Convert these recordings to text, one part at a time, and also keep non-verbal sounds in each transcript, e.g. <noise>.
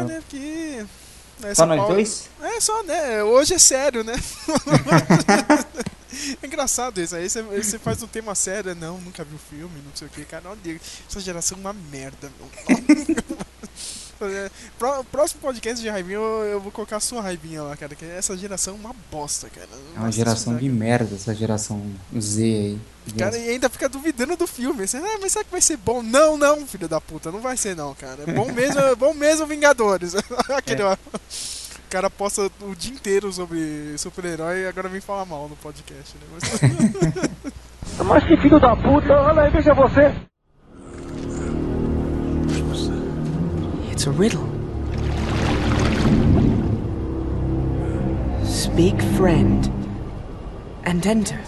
Ah, né? Porque. né, Só nós Paulo- dois? É, só, né? Hoje é sério, né? <laughs> é engraçado isso. Aí você, aí você faz um tema sério. Não, nunca vi o filme, não sei o que. Cara, olha, essa geração é uma merda, meu. <laughs> Pró- Próximo podcast de raivinha eu, eu vou colocar a sua raivinha lá, cara. Que essa geração é uma bosta, cara. É uma geração de merda, essa geração Z aí. Cara, e ainda fica duvidando do filme. Você, ah, mas será que vai ser bom? Não, não, filho da puta, não vai ser não, cara. É bom mesmo, é bom mesmo Vingadores. <laughs> Aquele, É. ó. O cara posta o dia inteiro sobre super-herói e agora vem falar mal no podcast, né? Mas- <laughs> Mas que filho da puta, olha aí, veja você. It's a riddle. Speak friend and enter.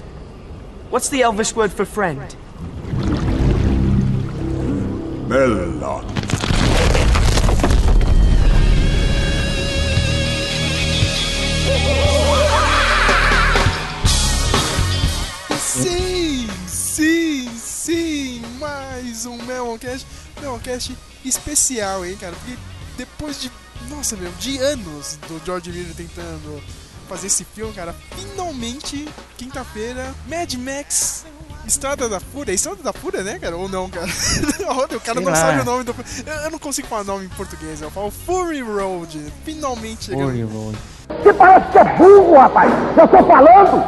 What's the Elvish word for friend? Melon. Sim, sim, sim, mais um Meloncast, Meloncast especial, hein, cara? Porque depois de, nossa, meu, de anos do George Miller tentando fazer esse filme, cara, finalmente, quinta-feira, Mad Max Estrada da Fúria, Estrada da Fúria, né, cara? Ou não, cara? <laughs> Olha, o cara Sei não lá. sabe o nome do. Eu, eu não consigo falar nome em português, eu falo Fury Road. Finalmente chegando. Fury Road. Você parece que é burro, rapaz. Eu tô falando.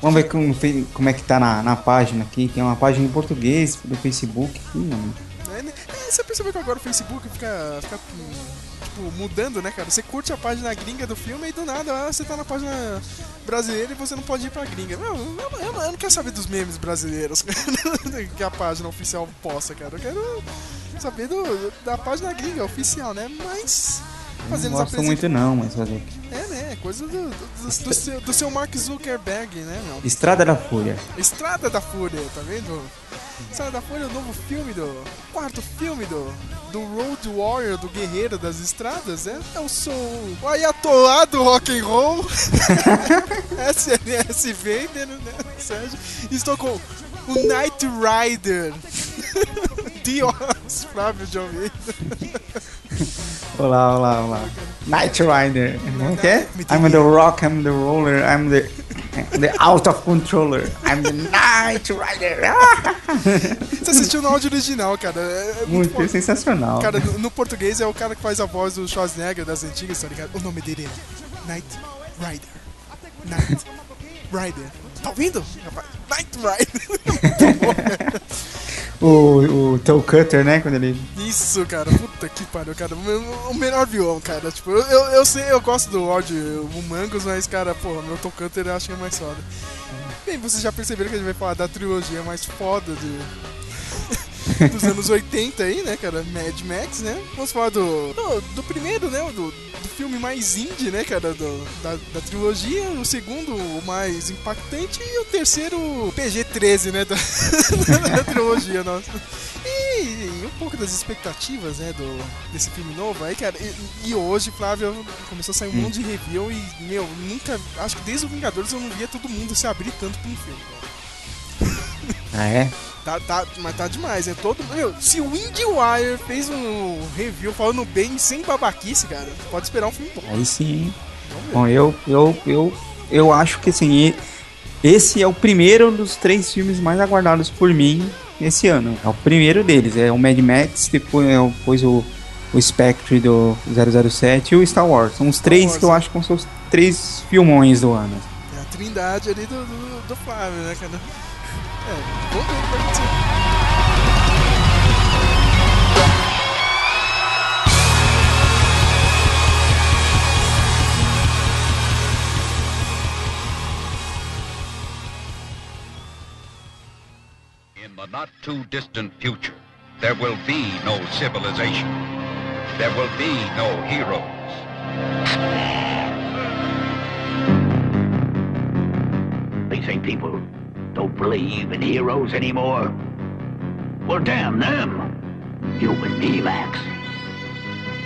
Vamos ver como, como é que tá na, na página aqui. Tem uma página em português do Facebook. Aqui, mano. Você percebeu que agora o Facebook fica, fica tipo, mudando, né, cara? Você curte a página gringa do filme e do nada ah, você tá na página brasileira e você não pode ir pra gringa. Meu, eu, eu- eu não quero saber dos memes brasileiros <laughs> que a página oficial posta, cara. Eu quero saber do, da página gringa oficial, né? Mas. Não Fazendo os gosto muito não, mas fazer? É, né? É coisa do, do, do- do seu, do seu Mark Zuckerberg, né, meu? Estrada da Fúria. Estrada da Fúria, tá vendo? Estrada da é o novo filme do. Quarto filme do. Do Road Warrior, do Guerreiro das Estradas, né? Eu sou o Ayatollah do rock and roll. <laughs> SNS Vader, né? Sérgio. Estou com o Knight Rider. <laughs> Dios Flávio de Almeida. Olá, olá, olá. Night Rider. Como que é? I'm the rock, I'm the roller, I'm the, the out of controller. I'm the Night Rider. <laughs> Você assistiu no áudio original, cara. É, é muito Muito sensacional. Cara, no, no português é o cara que faz a voz do Schwarzenegger das antigas, tá ligado? O nome dele é Knight Rider. Knight Rider. Tá ouvindo? Knight Rider. <laughs> Muito bom, cara. O, o Toe Cutter, né? Quando ele. Isso, cara. Puta que pariu, cara. O melhor vilão, cara. Tipo, eu, eu, eu sei, eu gosto do Lord Humangos, mas, cara, porra, meu Tom Canter eu acho que é mais foda. Bem, vocês já perceberam que a gente vai falar da trilogia mais foda de... <laughs> dos anos 80 aí, né, cara? Mad Max, né? Vamos falar do, do, do primeiro, né? Do, do filme mais indie, né, cara? Do, da, da trilogia. O segundo, o mais impactante. E o terceiro, PG-13, né? Da, <laughs> da trilogia, nossa. E, e um pouco das expectativas, né, do, desse filme novo. Aí, cara, e, e hoje, Flávio, começou a sair um monte de review e, meu, nunca. Acho que desde o Vingadores eu não via todo mundo se abrir tanto pra um filme, cara. <laughs> Ah, é? Tá, tá, mas tá demais, é todo. Meu, se o IndieWire fez um review falando bem, sem babaquice, cara, pode esperar um filme bom. Aí sim. Bom, eu, eu, eu, eu acho que assim, esse é o primeiro dos três filmes mais aguardados por mim esse ano. É o primeiro deles, é o Mad Max, depois, é o- depois o, o Spectre do 007 e o Star Wars. São os três Wars. que eu acho que são os três filmões do ano. É a trindade ali do, do, do Flávio, né, cara? In the not too distant future, there will be no civilization. There will be no heroes. Believe in heroes anymore. Well, damn them. You and me, Max.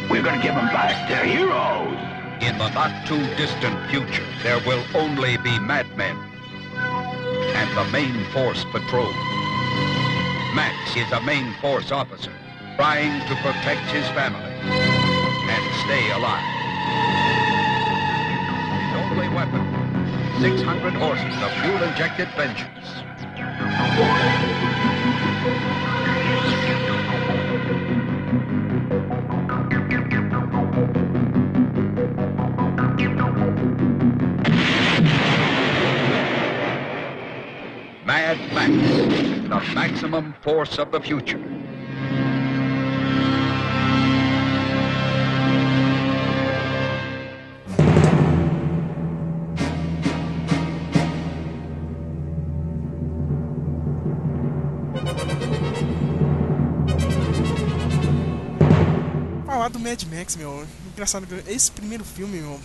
We're gonna give them back their heroes. In the not too distant future, there will only be madmen and the main force patrol. Max is a main force officer trying to protect his family and stay alive. His only weapon, 600 horses of fuel-injected vengeance. Mad Max, the maximum force of the future. Mad Max, meu. Engraçado, esse primeiro filme, meu.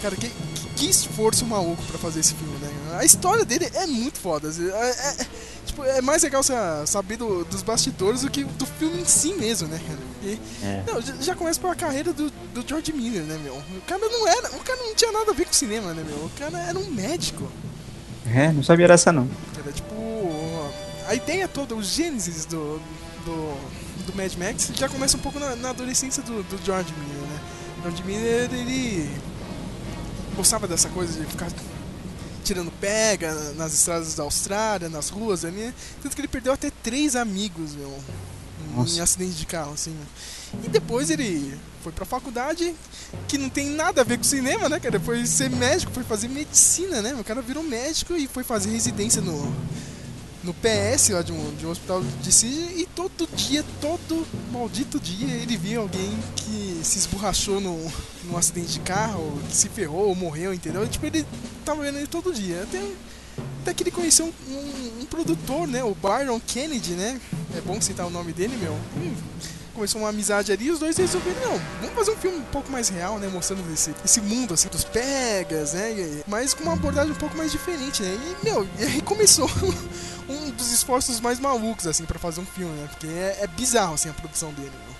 Cara, que, que esforço maluco pra fazer esse filme, né? A história dele é muito foda. É, é- tipo, é mais legal você saber do- dos bastidores do que do filme em si mesmo, né, cara? Porque, É. não, já, já começa pela carreira do, do George Miller, né, meu? O cara não era. O cara não tinha nada a ver com cinema, né, meu? O cara era um médico. É, não sabia dessa não. Era tipo. A ideia toda, o gênesis do, do, do Mad Max já começa um pouco na, na adolescência do, do George Miller, né? George Miller, ele gostava dessa coisa de ficar tirando pega nas estradas da Austrália, nas ruas ali, né? Tanto que ele perdeu até três amigos, meu, em Nossa. acidente de carro, assim. E depois ele foi pra faculdade, que não tem nada a ver com cinema, né, cara? Foi ser médico, foi fazer medicina, né? O cara virou médico e foi fazer residência no, no PS lá de um, de um hospital de Sydney e todo dia, todo maldito dia, ele via alguém que se esborrachou num, num acidente de carro, que se ferrou ou morreu, entendeu? E, tipo, ele tava vendo ele todo dia. Até, até que ele conheceu um, um- um produtor, né? O Byron Kennedy, né? É bom citar o nome dele, meu. Hum, começou uma amizade ali os dois resolveram, não, vamos fazer um filme um pouco mais real, né? Mostrando esse, esse mundo, assim, dos pegas, né? Mas com uma abordagem um pouco mais diferente, né? E, meu, <laughs> e aí começou dos esforços mais malucos, assim, pra fazer um filme, né? Porque é, é bizarro, assim, a produção dele, meu.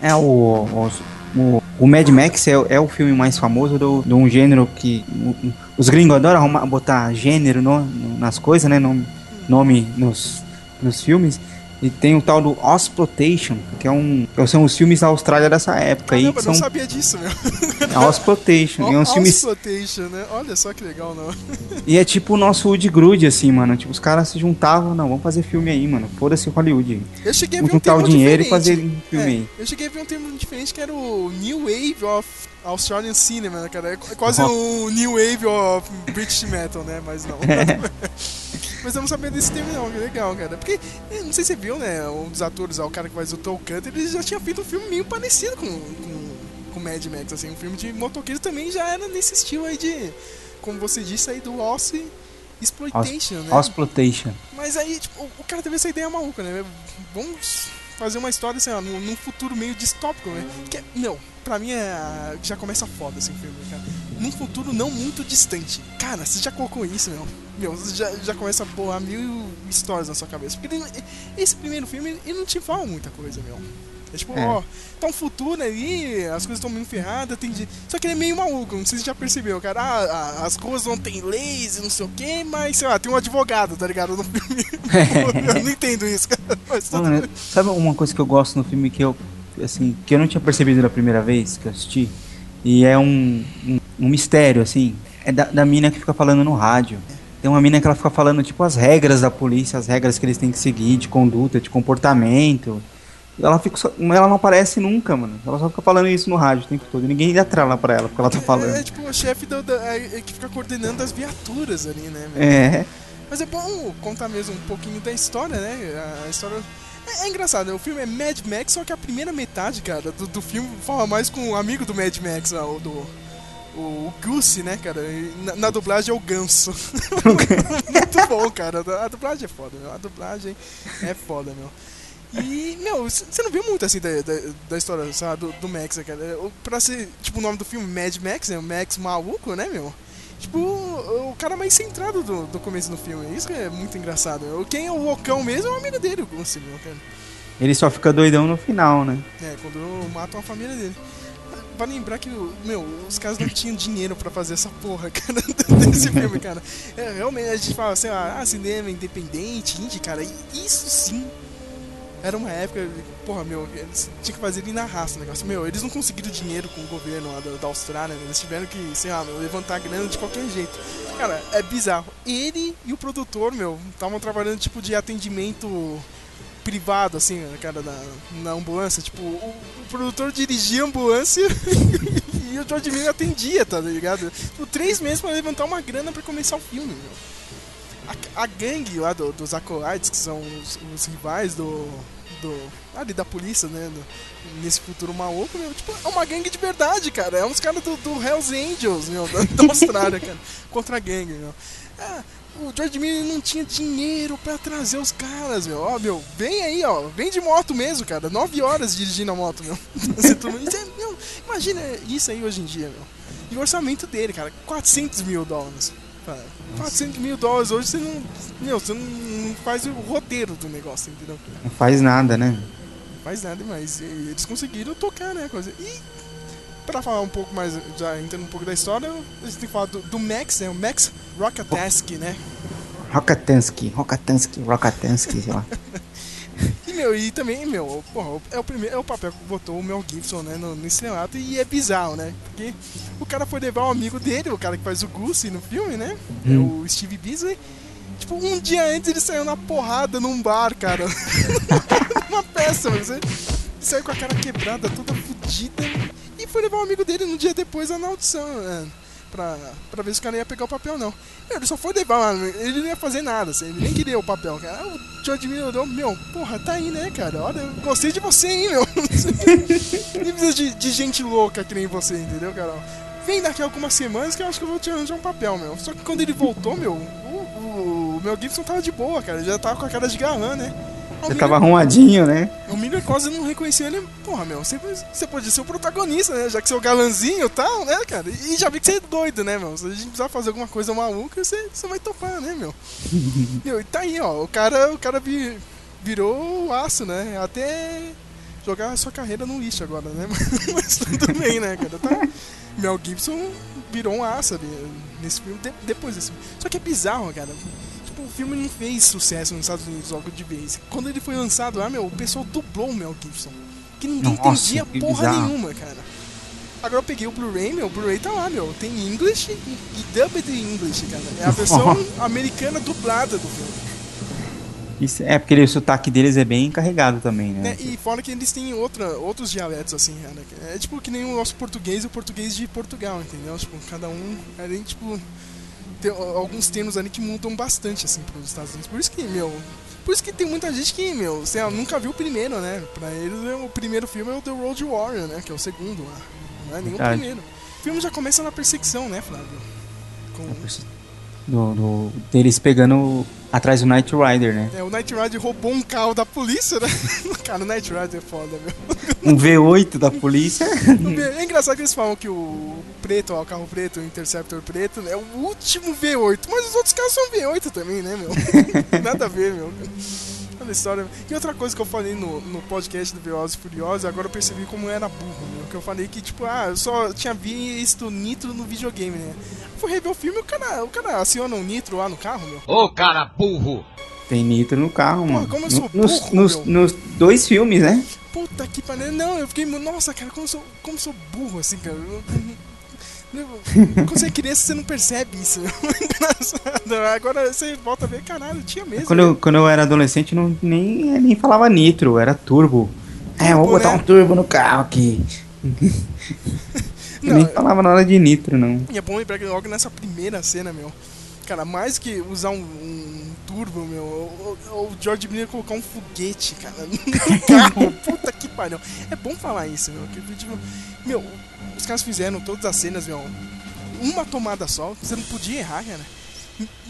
É o, o, o, o Mad Max é, é o filme mais famoso do, de um gênero que o- os gringos adoram arrumar- botar gênero no- no- nas coisas, né? Nome, nome nos, nos filmes. E tem o tal do Osploitation, que é um. São os filmes da Austrália dessa época aí. Caramba, Que não são sabia disso, meu. Osploitation. E é um filme. Né? Olha só que legal, não. E é tipo o nosso Wood Grude, assim, mano. Tipo, os caras se juntavam, não, vamos fazer filme aí, mano. Foda-se Hollywood. Eu cheguei a ver um juntar o dinheiro e diferente. fazer um filme É, aí. Eu cheguei a ver um termo diferente que era o New Wave of Australian Cinema, né, cara? É qu- quase o New Wave of British Metal, né? Mas não. <laughs> Mas eu não sabia desse termo não, que legal, cara. Porque, eh, não sei se você viu, né, um dos atores, ó, o cara que faz o Toll Cutter, ele já tinha feito um filme meio parecido com, com, com Mad Max, assim, um filme de motoqueiro também já era nesse estilo aí de, como você disse aí, do Aussie Exploitation, né? Osploitation. Mas aí, tipo, o- cara teve essa ideia maluca, né? Vamos fazer uma história, assim, ó, num, num futuro meio distópico, né? Que é, meu, pra mim é. Já começa foda esse filme, cara. Num futuro não muito distante. Cara, você já colocou isso, meu? Meu, você já, já começa a bolar mil histórias na sua cabeça. Porque ele- esse primeiro filme, ele não te fala muita coisa, meu. É tipo, É. ó, tá um futuro ali, as coisas estão meio ferradas, tem de... Só que ele é meio maluco, não sei se você já percebeu, cara. Ah, as ruas não tem leis e não sei o que, mas sei lá, tem um advogado, tá ligado? No filme. <laughs> eu não entendo isso, cara. Mas tudo Mano, bem. sabe uma coisa que eu gosto no filme que eu, assim, que eu não tinha percebido da primeira vez que eu assisti? E é um, um, um mistério, assim. É da, da mina que fica falando no rádio. Tem uma mina que ela fica falando, tipo, as regras da polícia, as regras que eles têm que seguir de conduta, de comportamento. Ela, fica só- ela não aparece nunca, mano. Ela só fica falando isso no rádio o tempo todo. Ninguém dá trela pra ela, porque ela tá É, falando. é tipo o chefe do- da, é, que fica coordenando as viaturas ali, né? É. Mas é bom contar mesmo um pouquinho da história, né? A história. É, é engraçado, né? o filme é Mad Max, só que a primeira metade, cara, do, do filme fala mais com o amigo do Mad Max, lá, o do. O Goose, né, cara? Na, na dublagem é o Ganso. <laughs> Muito bom, cara. A dublagem é foda, meu. A dublagem é foda, meu. E, meu, você não viu muito assim da, da, da história, sabe, do, do Max, né, cara? O- Pra ser, tipo, o nome do filme Mad Max, né? O Max maluco, né, meu? Tipo, o, cara mais centrado do, do começo do filme. Isso que é muito engraçado. Quem é o loucão mesmo é o amigo dele, o meu, cara. Ele só fica doidão no final, né? É, quando matam a família dele. Pra lembrar que, meu, os caras não tinham dinheiro pra fazer essa porra, <laughs> cara, desse filme, cara. É, realmente, a gente fala, sei lá, ah, cinema independente, indie, cara, e isso sim era uma época, porra, meu, eles tinham que fazer na raça o negócio. Meu, eles não conseguiram dinheiro com o governo da, da Austrália, né? Eles tiveram que, sei lá, meu, levantar grana de qualquer jeito. Cara, é bizarro. Ele e o produtor, meu, estavam trabalhando tipo de atendimento privado, assim, né, cara, na, na ambulância. Tipo, o, o produtor dirigia a ambulância <laughs> e o George Miller atendia, tá ligado? Tipo, três meses pra levantar uma grana pra começar o filme, meu a, a gangue lá do, dos Acolytes, que são os, os rivais do, do. ali da polícia, né? Do, nesse futuro maluco, meu, tipo, é uma gangue de verdade, cara. É uns caras do, do Hells Angels, meu, da, da Austrália, cara. <laughs> Contra a gangue, meu. É, o George Miller não tinha dinheiro pra trazer os caras, meu. Ó, meu, vem aí, ó. Vem de moto mesmo, cara. Nove horas dirigindo a moto, meu. <laughs> É, meu imagina isso aí hoje em dia, meu. E o orçamento dele, cara, 400 mil dólares cara. 400 mil dólares hoje você não. Meu, você não faz o roteiro do negócio, entendeu? Não faz nada, né? Não faz nada, mas eles conseguiram tocar, né? Coisa. E pra falar um pouco mais, já entrando um pouco da história, a gente tem que falar do, do Max, né? O Max Rockatansky, né? Rockatansky, Rockatansky, Rockatansky, sei lá. <laughs> E, meu, e também, meu, porra, é o primeiro, é o papel que botou o Mel Gibson, né, no, relato, e é bizarro, né? Porque o cara foi levar um amigo dele, o cara que faz o Goose no filme, né? É hum. É o Steve Beasley. Tipo, um dia antes ele saiu na porrada num bar, cara. <laughs> Uma peça, mas ele saiu com a cara quebrada, toda fodida. E foi levar um amigo dele no dia depois na audição, né? Pra, pra ver se o cara ia pegar o papel, não. Ele só foi levar, ele não ia fazer nada, assim, ele nem queria o papel, cara. O George Miller olhou, meu, porra, tá aí, né, cara? Olha, gostei de você, hein, meu. <laughs> Nem precisa de, de gente louca que nem você, entendeu, cara? Vem daqui a algumas semanas que eu acho que eu vou te arranjar um papel, meu. Só que quando ele voltou, meu, o, o, o Mel Gibson tava de boa, cara. Ele já tava com a cara de galã, né? Você tava arrumadinho, né? O Miller quase não reconhecia ele. Porra, meu, você, você pode ser o protagonista, né? Já que você é o galanzinho e tal, né, cara? E já vi que você é doido, né, meu? Se a gente precisar fazer alguma coisa maluca, você, você vai topar, né, meu? <laughs> meu, e tá aí, ó. O cara, o cara virou o aço, né? Até jogar a sua carreira no lixo agora, né? <laughs> Mas tudo bem, né, cara? Tá... Mel Gibson virou um aço ali nesse filme, de, depois desse filme. Só que é bizarro, cara o filme não fez sucesso nos Estados Unidos logo de vez. Quando ele foi lançado lá, meu, o pessoal dublou o Mel Gibson. Que ninguém Nossa, entendia porra bizarro. nenhuma, cara. Agora eu peguei o Blu-ray, meu, o Blu-ray tá lá, meu. Tem English e, e dubbed English, cara. É a versão americana dublada do filme. Isso, é, porque o sotaque deles é bem encarregado também, né? É, e fora que eles têm outra, outros dialetos, assim, cara. É tipo que nem o nosso português e o português de Portugal, entendeu? Tipo, cada um. É tipo tem alguns termos ali que mudam bastante, assim, pros Estados Unidos. Por isso que, meu. Por isso que tem muita gente que, meu, você nunca viu o primeiro, né? Pra eles, é o primeiro filme é o The Road Warrior, né? Que é o segundo lá. Não é nem o primeiro. O filme já começa na perseguição, né, Flávio? Com... Do, do, deles pegando atrás do Knight Rider, né? É, o Knight Rider roubou um carro da polícia, né? <laughs> Cara, o Knight Rider é foda, meu. Um V8 da polícia. <laughs> É engraçado que eles falam que o preto, ó, o carro preto, o Interceptor preto, é o último V8. Mas os outros carros são V8 também, né, meu? <laughs> Nada a ver, meu. Olha a história. E outra coisa que eu falei no, no podcast do Velozes e Furiosos, agora eu percebi como era burro, meu. Que eu falei que, tipo, ah, eu só tinha visto Nitro no videogame, né? Fui rever o filme e o cara, o cara aciona um Nitro lá no carro, meu. Ô, cara burro! Tem Nitro no carro, Pô, mano. como eu sou burro, nos, nos, nos, dois filmes, né? Puta que pariu. Não, eu fiquei, nossa, cara, como eu sou, como eu sou burro, assim, cara. Quando você é criança, você não percebe isso. <laughs> Agora você volta a ver, caralho, tinha mesmo. Quando eu, quando eu era adolescente, não, nem, nem falava nitro, era turbo. turbo é, vou botar né? um turbo no carro aqui. <laughs> não, nem falava nada de nitro, não. E é bom lembrar que logo nessa primeira cena, meu. Cara, mais que usar um, um turbo, meu, o, George Miller colocar um foguete, cara, <laughs> no carro. Puta que pariu. É bom falar isso, meu. Que, tipo, meu, os caras fizeram todas as cenas, meu, uma tomada só, você não podia errar, cara.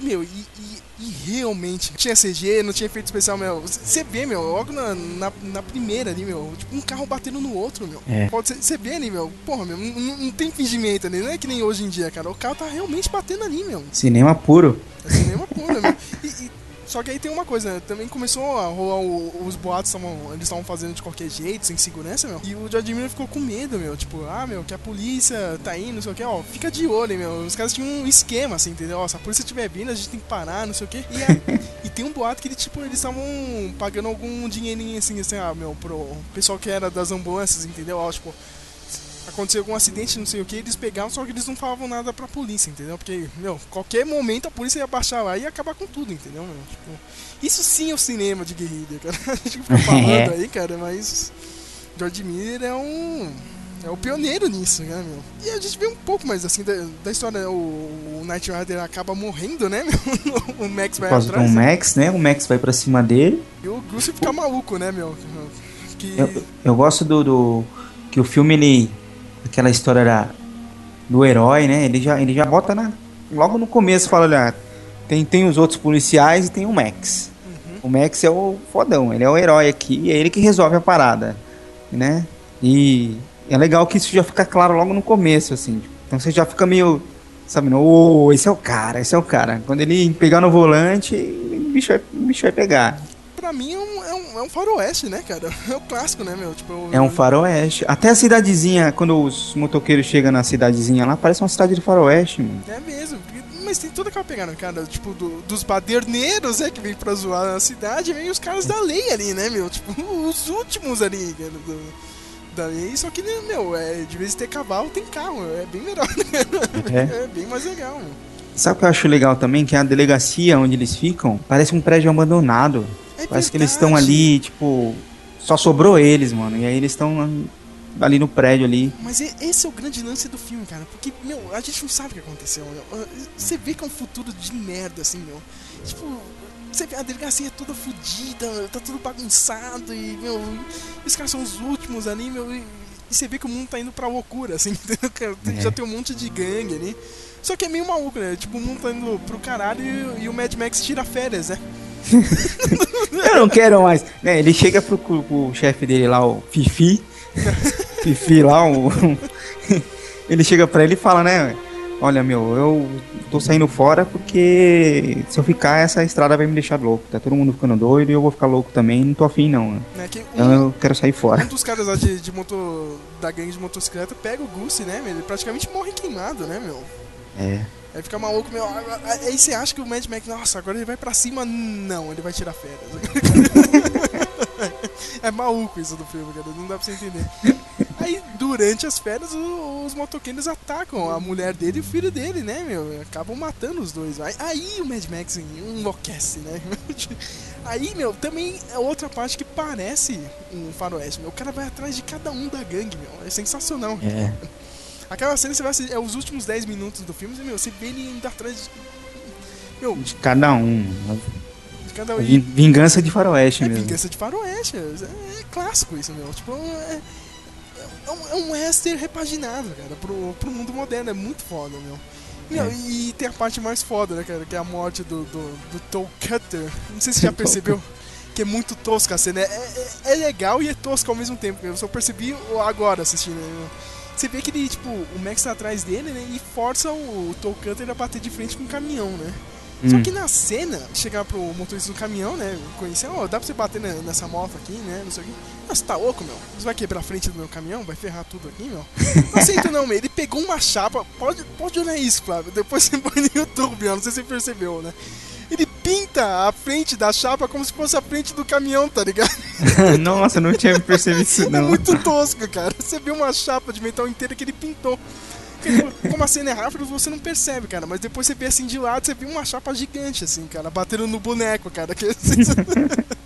Meu, e, e, e, realmente tinha CG, não tinha efeito especial, meu. Você vê, meu, logo na, na, na, primeira ali, meu, tipo um carro batendo no outro, meu. É. Pode você vê ali, meu, porra, meu, não, não, tem fingimento ali, não é que nem hoje em dia, cara. O carro tá realmente batendo ali, meu. Cinema puro. É cinema puro, meu. E, e Só que aí tem uma coisa, né? Também começou a rolar o- os boatos, tavam, eles estavam fazendo de qualquer jeito, sem segurança, meu. E o George Miller ficou com medo, meu. Tipo, ah, meu, que a polícia tá indo, não sei o que, ó. Fica de olho, hein, meu. Os caras tinham um esquema, assim, entendeu? Ó, se a polícia estiver vindo, a gente tem que parar, não sei o que. E, <laughs> e tem um boato que, ele, tipo, eles estavam pagando algum dinheirinho, assim, assim, ah, meu, pro pessoal que era das ambulâncias, entendeu? Ó, tipo, aconteceu algum acidente, não sei o que, eles pegavam, só que eles não falavam nada pra polícia, entendeu? Porque, meu, qualquer momento a polícia ia baixar lá e ia acabar com tudo, entendeu? Tipo, isso sim é o cinema de guerrilha, <laughs> cara. A gente fica <laughs> falando É. aí, cara, mas George Miller é um. É o pioneiro nisso, né, meu? E a gente vê um pouco mais assim da, da história? O, o Knight Rider acaba morrendo, né, meu? <laughs> o Max vai atrás. né? Max, né? O Max vai pra cima dele. E o Bruce fica maluco, né, meu? Que. Eu, eu gosto do, do- que o filme ele aquela história da, do herói, né? Ele já ele já bota na logo no começo fala, olha, tem tem os outros policiais e tem o Max. O Max é o fodão, ele é o herói aqui, e é ele que resolve a parada, né? E é legal que isso já fica claro logo no começo, assim. Então você já fica meio, sabe, ô, esse é o cara, esse é o cara. Quando ele pegar no volante, o bicho vai, o bicho vai pegar. Pra mim é um, é um, é um faroeste, né, cara? <laughs> É o clássico, né, meu? Tipo, É um faroeste. Até a cidadezinha, quando os motoqueiros chegam na cidadezinha lá, parece uma cidade de faroeste, mano. É mesmo, mas tem toda aquela pegada, cara, tipo, do- dos baderneiros, né, que vem pra zoar a cidade, e vem os caras da lei ali, né, meu? Tipo, <laughs> os últimos ali, cara, do- da lei, só que, né, meu, é, de vez em ter cavalo, tem carro, é bem melhor, <laughs> né? É. É bem mais legal, meu. Sabe o que eu acho legal também? Que a delegacia onde eles ficam parece um prédio abandonado. É parece que eles estão ali, tipo, só sobrou eles, mano. E aí eles estão ali no prédio ali. Mas esse é o grande lance do filme, cara. Porque, meu, a gente não sabe o que aconteceu, meu. Ah, Você vê que é um futuro de merda, assim, meu. Tipo, você vê a delegacia toda fodida, tá tudo bagunçado e, meu, e os caras são os últimos ali, meu. E, e você vê que o mundo tá indo pra loucura, assim, <laughs> entendeu? É. Já tem um monte de gangue ali. Só que é meio maluco, né? Tipo, o mundo tá indo pro caralho e, e o Mad Max tira férias, né? Eu não quero mais. Né, ele chega pro, pro- chefe dele lá, o Fifi. <laughs> Fifi lá, o. ele chega pra ele e fala, né? Olha, meu, eu tô saindo fora porque se eu ficar, essa estrada vai me deixar louco. Tá todo mundo ficando doido e eu vou ficar louco também. Não tô afim, não. né? Que Então um, eu quero sair um fora. dos caras lá de, de motor, da gangue de motocicleta pega o Goose, né? meu? Ele praticamente morre queimado, né, meu? É. Aí fica maluco, meu. Aí você acha que o Mad Max, nossa, agora ele vai pra cima. Não, ele vai tirar férias. <laughs> é maluco isso do filme, cara. Não dá pra você entender. Aí, durante as férias, os motoqueiros atacam a mulher dele e o filho dele, né, meu? Acabam matando os dois. Aí, o Mad Max enlouquece, né? <laughs> Aí, meu, também é outra parte que parece um faroeste, meu. O cara vai atrás de cada um da gangue, meu. É sensacional. É. Aquela cena você vai assistir, é os últimos 10 minutos do filme, e, meu, você vê ele indo atrás de. Meu, De cada um. de cada um. Vin- Vingança de faroeste É mesmo. vingança de faroeste, é, é clássico isso, meu. Tipo, é, é, um, é um western repaginado, cara, pro, pro mundo moderno, é muito foda, meu. Meu, É. E tem a parte mais foda, né, cara, que é a morte do, do, do Toe Cutter. Não sei se você já <laughs> percebeu que é muito tosca a cena. É, é, é legal e é tosca ao mesmo tempo. Eu só percebi agora assistindo. Você vê que ele, tipo, o Max tá atrás dele, né, e força o, o Cutter a bater de frente com o caminhão, né. Só Hum. que na cena, chegar pro motorista do caminhão, né? Conhecer, ó, dá pra você bater ne- nessa moto aqui, né? Não sei o que. Nossa, tá louco, meu? Você vai quebrar a frente do meu caminhão? Vai ferrar tudo aqui, meu? Não aceito não, meu. Ele pegou uma chapa. Pode, pode olhar isso, Flávio. Depois você põe no YouTube, ó. Não sei se você percebeu, né? Pinta a frente da chapa como se fosse a frente do caminhão, tá ligado? <laughs> Nossa, não tinha percebido isso É não. muito tosco, cara. Você vê uma chapa de metal inteira que ele pintou. Como a cena é rápida, você não percebe, cara. Mas depois você vê assim de lado, você vê uma chapa gigante, assim, cara, batendo no boneco, cara. Que, assim,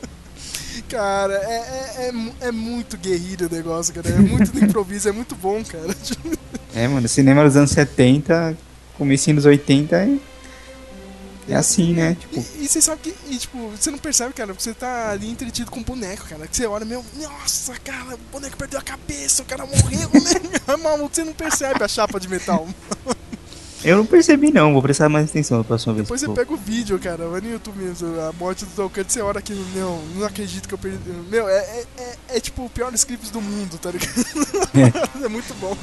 <laughs> cara, é, é, é, é muito guerrilho o negócio, cara. É muito do improviso, é muito bom, cara. É, mano, cinema dos anos 70, comecinho dos 80 é, é assim, né? Tipo, E, e você sabe que, e, tipo, você não percebe, cara, porque você tá ali entretido com o boneco, cara. Que você olha, meu, nossa, cara, o boneco perdeu a cabeça, o cara morreu, né? <laughs> Maluco, você não percebe a chapa de metal. Eu não percebi não, vou prestar mais atenção na próxima vez. Depois que você pega o vídeo, cara, vai no YouTube mesmo, a morte do Tolkien, você olha aqui, não, não acredito que eu perdi. Meu, é, é, é, é tipo o pior scripts do mundo, tá ligado? <laughs> É, muito bom.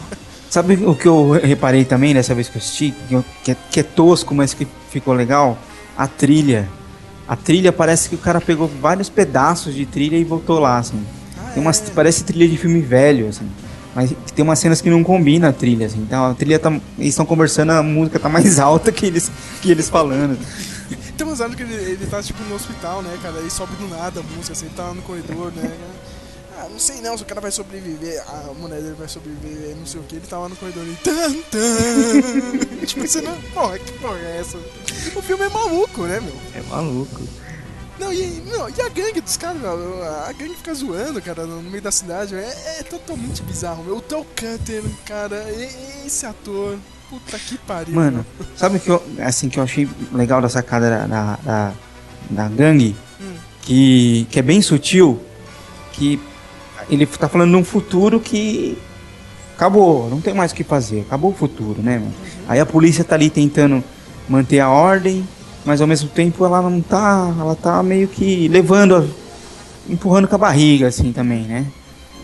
Sabe o que eu reparei também dessa vez que eu assisti? Que, que é, que é tosco, mas que ficou legal? A trilha. a trilha parece que o cara pegou vários pedaços de trilha e botou lá, assim. Ah, Tem umas, é. parece trilha de filme velho, assim. Mas tem umas cenas que não combinam a trilha, assim. Então a trilha tá. Eles estão conversando, a música tá mais <laughs> alta que eles, que eles falando. <laughs> Tem umas horas que ele, ele tá tipo no hospital, né, cara? Aí sobe do nada a música, assim, ele tá lá no corredor, né? Ah, não sei não se o cara vai sobreviver, a mulher dele vai sobreviver, não sei o que, ele tá lá no corredor e. Tan, tan. <laughs> tipo, você não. Porra, que porra é essa? O filme é maluco, né, meu? É maluco. Não, e, não, e a gangue dos caras, meu? A gangue fica zoando, cara, no meio da cidade, meu, é, é totalmente bizarro, meu. O Tel Cutter, cara, e- esse ator. Puta que pariu. Mano, sabe o que eu, assim, que eu achei legal da sacada da, da, da, da gangue? Hum. Que, que é bem sutil. Que ele tá falando de um futuro que acabou, não tem mais o que fazer, acabou o futuro, né, mano? Aí a polícia tá ali tentando manter a ordem, mas ao mesmo tempo ela não tá, ela tá meio que levando, a- empurrando com a barriga, assim, também, né?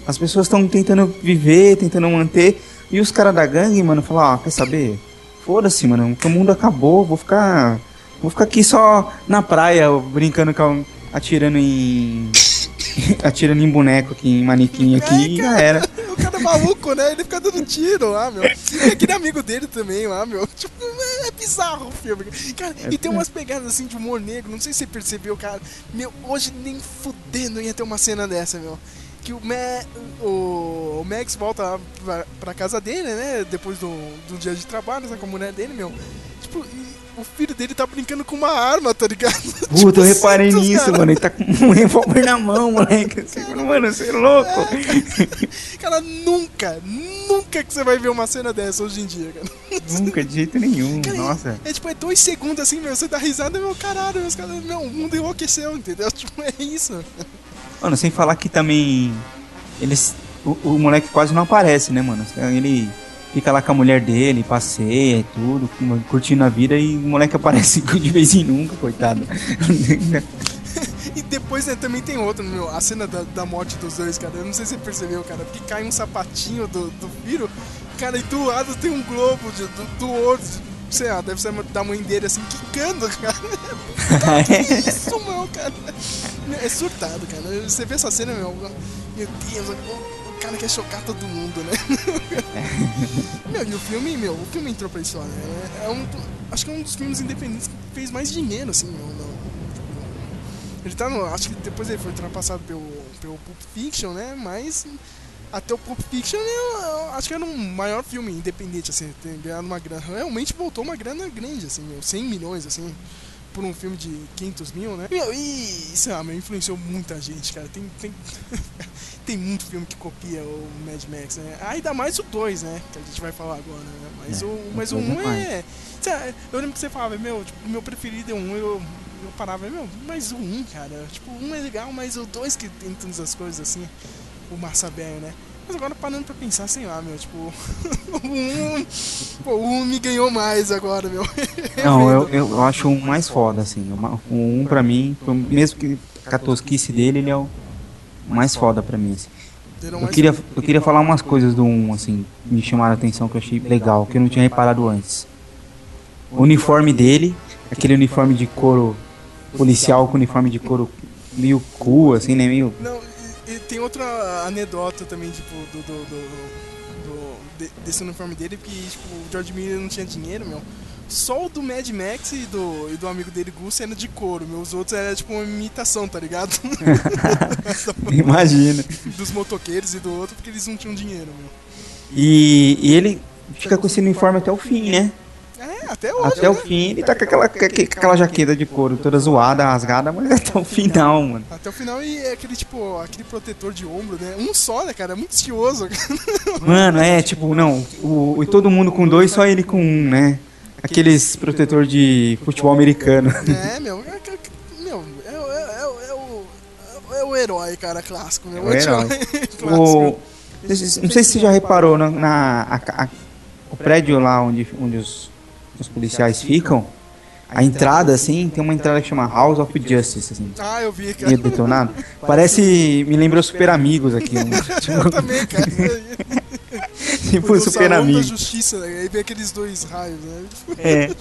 As pessoas estão tentando viver, tentando manter, e os caras da gangue, mano, falam, ah, quer saber? Foda-se, mano, que o mundo acabou, vou ficar. Vou ficar aqui só na praia, brincando com a- atirando em. <laughs> atirando em boneco aqui, em manequim aqui, e já era. <laughs> O cara é maluco, né? Ele fica dando tiro lá, meu. E aquele amigo dele também lá, meu. <laughs> Tipo, é bizarro o filme. Cara, e tem umas pegadas assim de humor negro. Não sei se você percebeu, cara. Meu, hoje nem fudendo ia ter uma cena dessa, meu. Que o, Ma o, o Max volta pra, pra casa dele, né? Depois do, do dia de trabalho, né, com a mulher dele, meu. Tipo, e o filho dele tá brincando com uma arma, tá ligado? <laughs> Puta, eu reparei Santos, nisso, cara. mano. Ele tá com um revólver na mão, moleque. Assim, mano, você é louco. <laughs> Cara, nunca, nunca que você vai ver uma cena dessa hoje em dia, cara. Nunca, de jeito nenhum. Cara, Nossa. É tipo, é dois segundos assim, meu, você dá risada, meu, caralho, meus caras, meu, o mundo enlouqueceu, entendeu? <laughs> Tipo, é isso. Mano, sem falar que também. Eles. O, o moleque quase não aparece, né, mano? Ele fica lá com a mulher dele, passeia e tudo, curtindo a vida e o moleque aparece <laughs> de vez em nunca, coitado. <laughs> E depois né, também tem outro, meu, a cena da, da morte dos dois, cara. Eu não sei se você percebeu, cara, porque cai um sapatinho do, do filho, cara, e do lado tem um globo de, do, do outro, sei lá, deve ser da mãe dele assim, quicando, <laughs> cara. Que isso, meu, cara? É surtado, cara. Você vê essa cena, meu, meu Deus, o, cara quer chocar todo mundo, né? <laughs> meu, e o filme, meu, o filme entrou pra história, né? É um, acho que é um dos filmes independentes que fez mais dinheiro, assim, no, no- ele tá no. Acho que depois ele foi ultrapassado pelo, pelo Pulp Fiction, né? Mas até o Pulp Fiction eu, eu acho que era um maior filme independente, assim, ter ganhado uma grana. Realmente voltou uma grana grande, assim, meu, 100 milhões, assim, por um filme de 500 mil, né? Meu, e, sei lá, meu, influenciou muita gente, cara. Tem, tem, <laughs> tem muito filme que copia o Mad Max, né? Ainda mais o 2, né? Que a gente vai falar agora, né? Mas É, o, o mas o dois é 1 mais. é. sei lá, Eu lembro que você falava, meu, tipo, o meu preferido é o 1, eu, eu parava, meu, mas o 1, cara, tipo, o 1 é legal, mas o 2 que tem todas as coisas assim, o massa velho, né? Mas agora parando pra pensar, sei lá, meu, tipo, <laughs> o 1, pô, o 1 me ganhou mais agora, meu. <laughs> Não, eu, eu, eu acho um mais foda, assim. O ma- O um pra mim, mesmo que a tosquice dele, ele é o mais foda pra mim, assim. Eu queria, eu queria falar umas coisas do 1, assim, me chamaram a atenção, que eu achei legal, que eu não tinha reparado antes. O uniforme dele, aquele uniforme de couro policial com uniforme de couro meio cool, assim, né? Meio. Não, e, e tem outra anedota também, tipo, do, do, do- do- de- desse uniforme dele, que, tipo, o George Miller não tinha dinheiro, meu. Só o do Mad Max e do, e do amigo dele, Gus, era de couro, meu. Os outros era, tipo, uma imitação, tá ligado? <laughs> <laughs> Imagina. Dos motoqueiros e do outro, porque eles não tinham dinheiro, meu. E, e ele fica com esse uniforme até o fim, né? É, até hoje, Até o né? fim ele tá com aquela, com aquela jaqueta de couro toda zoada, rasgada, mas até o final, mano. Até o final e é aquele, tipo, aquele protetor de ombro, né? Um só, né, cara? É muito estiloso. <laughs> Mano, é tipo, não, o, o- todo mundo com dois, só ele com um, né? Aqueles protetor de futebol americano. É, meu, é, é- meu, é, é- é- é o, é o herói, cara, clássico, meu. É o herói. <laughs> O, não sei se- você já reparou na, na- a- a- o prédio lá onde, onde os, os policiais ficam, a entrada assim, tem uma entrada que chama House of Justice, assim, Ah, eu vi, cara. meio detonado. Parece, me lembrou Super Amigos aqui, um, <laughs> Eu tipo, também, cara. Tipo Do Super Amigos. Justiça, né? Aí vem aqueles dois raios, né? É, <laughs>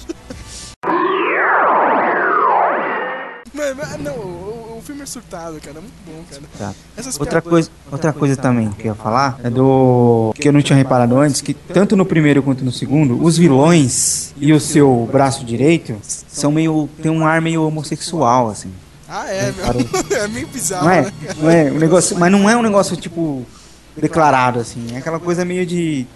não, o, o filme é surtado, cara. É muito bom, cara. Tá. Outra coisa, outra coisa também que eu ia falar é do. que eu não tinha reparado antes, que tanto no primeiro quanto no segundo, os vilões e o seu braço direito são meio. tem um ar meio homossexual, assim. Ah, é, meu. <laughs> é meio bizarro, Não é? né? Não é um negócio, mas não é um negócio tipo declarado assim, é aquela coisa meio de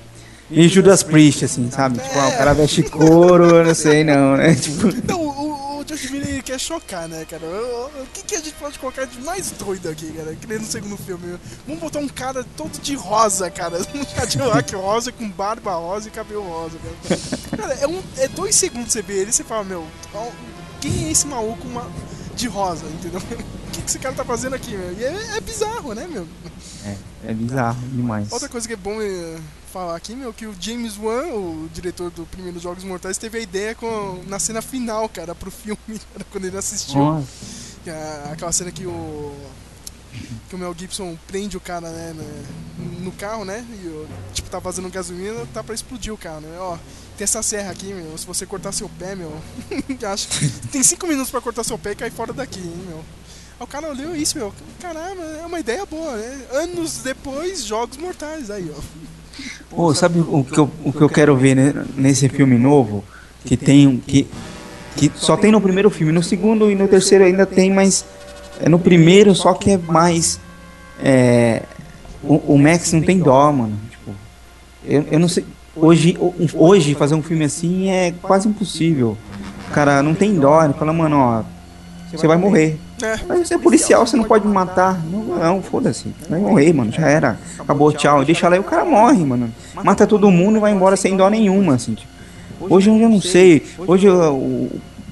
meio Judas Priest assim, sabe? Tipo, ah, o cara veste couro, eu não sei não, né? <laughs> Tipo, Não, o, o Josh Miller quer chocar, né, cara? O, que, que a gente pode colocar de mais doido aqui, cara? Que nem no segundo filme. Vamos botar um cara todo de rosa, cara. <laughs> Um Cadillac rosa, com barba rosa e cabelo rosa, cara. Cara, é, um, é dois segundos você vê ele e você fala, meu, quem é esse maluco uma, de rosa, entendeu? O que, que esse cara tá fazendo aqui, meu? E é, é bizarro, né, meu? é bizarro demais. Outra coisa que é bom eh, falar aqui, meu, que o James Wan, o diretor do primeiro Jogos Mortais, teve a ideia com, na cena final, cara, pro filme, <laughs> cara, quando ele assistiu. Nossa. Que é aquela cena que o. Que o Mel Gibson prende o cara, né, né, no carro, né? E tipo, tá vazando gasolina, tá pra explodir o carro, né? Ó, tem essa serra aqui, meu. Se você cortar seu pé, meu. <laughs> acho que tem cinco minutos pra cortar seu pé e cair fora daqui, hein, meu. O cara olhou isso, meu. Caramba, é uma ideia boa, né? Anos depois, Jogos Mortais, aí, ó. Pô, sabe o que eu, o que eu quero ver nesse filme novo? Que tem um. Que, que só tem no primeiro filme, no segundo e no terceiro ainda tem, mas é no primeiro só que é mais. É, o, o Max não tem dó, mano. Tipo, eu, eu não sei. Hoje, ho- hoje fazer um filme assim é quase impossível. Cara não tem dó, ele fala, mano, ó, você vai morrer. É. Mas você é policial, você não pode me matar. Não, não, foda-se. Vai morrer, mano. Já era. Acabou, tchau. Deixa lá e o cara morre, mano. Mata todo mundo e vai embora sem dó nenhuma, assim. tipo. Hoje eu já não sei. Hoje, eu-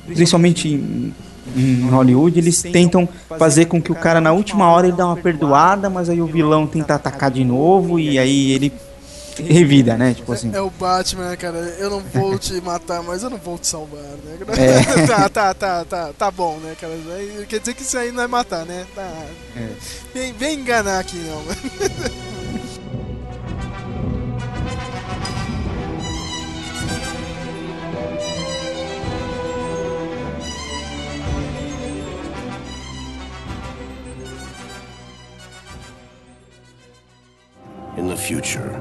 principalmente em, em Hollywood, eles tentam fazer com que o cara na última hora ele dá uma perdoada, mas aí o vilão tenta atacar de novo e aí ele revida, né? Tipo assim. É o Batman, né, cara? Eu não vou te matar, mas eu não vou te salvar, né? <laughs> É. <laughs> tá, tá, tá, tá, tá bom, né, cara? Quer dizer que isso aí não é matar, né? Tá. É. Vem, vem enganar aqui, não. <laughs> In the future,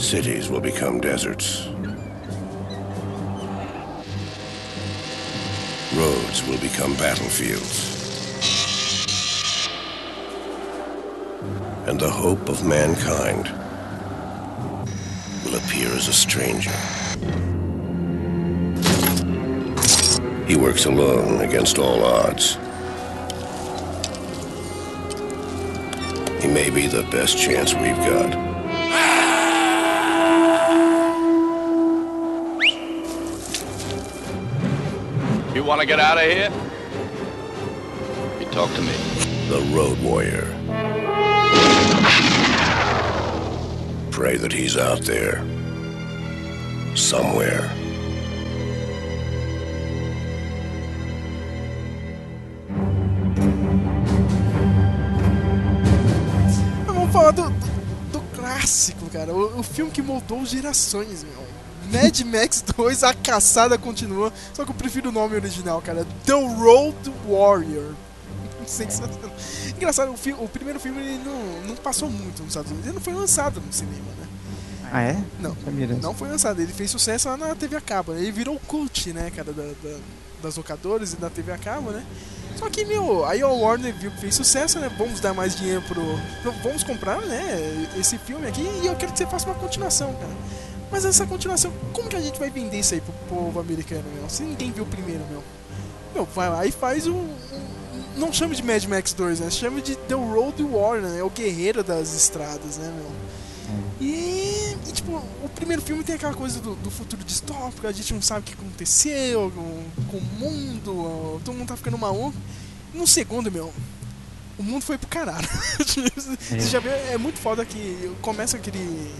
cities will become deserts. Roads will become battlefields. And the hope of mankind will appear as a stranger. He works alone against all odds. He may be the best chance we've got. You want to get out of here? You talk to me. The Road Warrior. Pray that he's out there. Somewhere. Vamos falar do, do, do clássico, cara. O, o filme que moldou gerações, meu. Mad Max 2, a caçada continua. Só que eu prefiro o nome original, cara. The Road Warrior. <laughs> Sensacional. Engraçado, o, fi- o primeiro filme ele não, não passou muito nos Estados Unidos. Ele não foi lançado no cinema, né? Ah, é? Não, não foi lançado. Ele fez sucesso lá na TV a cabo. né? Ele virou cult, né, cara, da, da- das locadoras e da TV a cabo, né? Só que, meu, aí a Warner viu que fez sucesso, né? Vamos dar mais dinheiro pro. pro- Vamos comprar, né? Esse filme aqui e eu quero que você faça uma continuação, cara. Mas essa continuação, como que a gente vai vender isso aí pro povo americano, meu? Se ninguém viu o primeiro, meu. Meu, vai lá e faz o. Não chame de Mad Max 2, né? Chame de The Road Warrior, né? É o guerreiro das estradas, né, meu? E, e, tipo, o primeiro filme tem aquela coisa do, do futuro distópico, a gente não sabe o que aconteceu com, com o mundo, todo mundo tá ficando maluco. No segundo, meu, o mundo foi pro caralho. <laughs> Você já vê, é muito foda que começa aquele.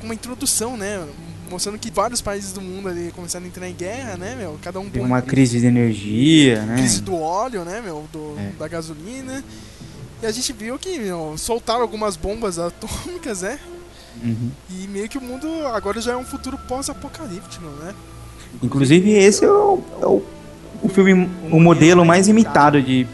Com uma introdução, né? Mostrando que vários países do mundo ali começaram a entrar em guerra, né, meu? Cada um Tem uma crise de energia, né? crise do óleo, né, meu? Do, É. Da gasolina. E a gente viu que, meu, soltaram algumas bombas atômicas, né? Uhum. E meio que o mundo agora já é um futuro pós-apocalíptico, né? Inclusive, esse é o, é o o filme, o modelo mais imitado de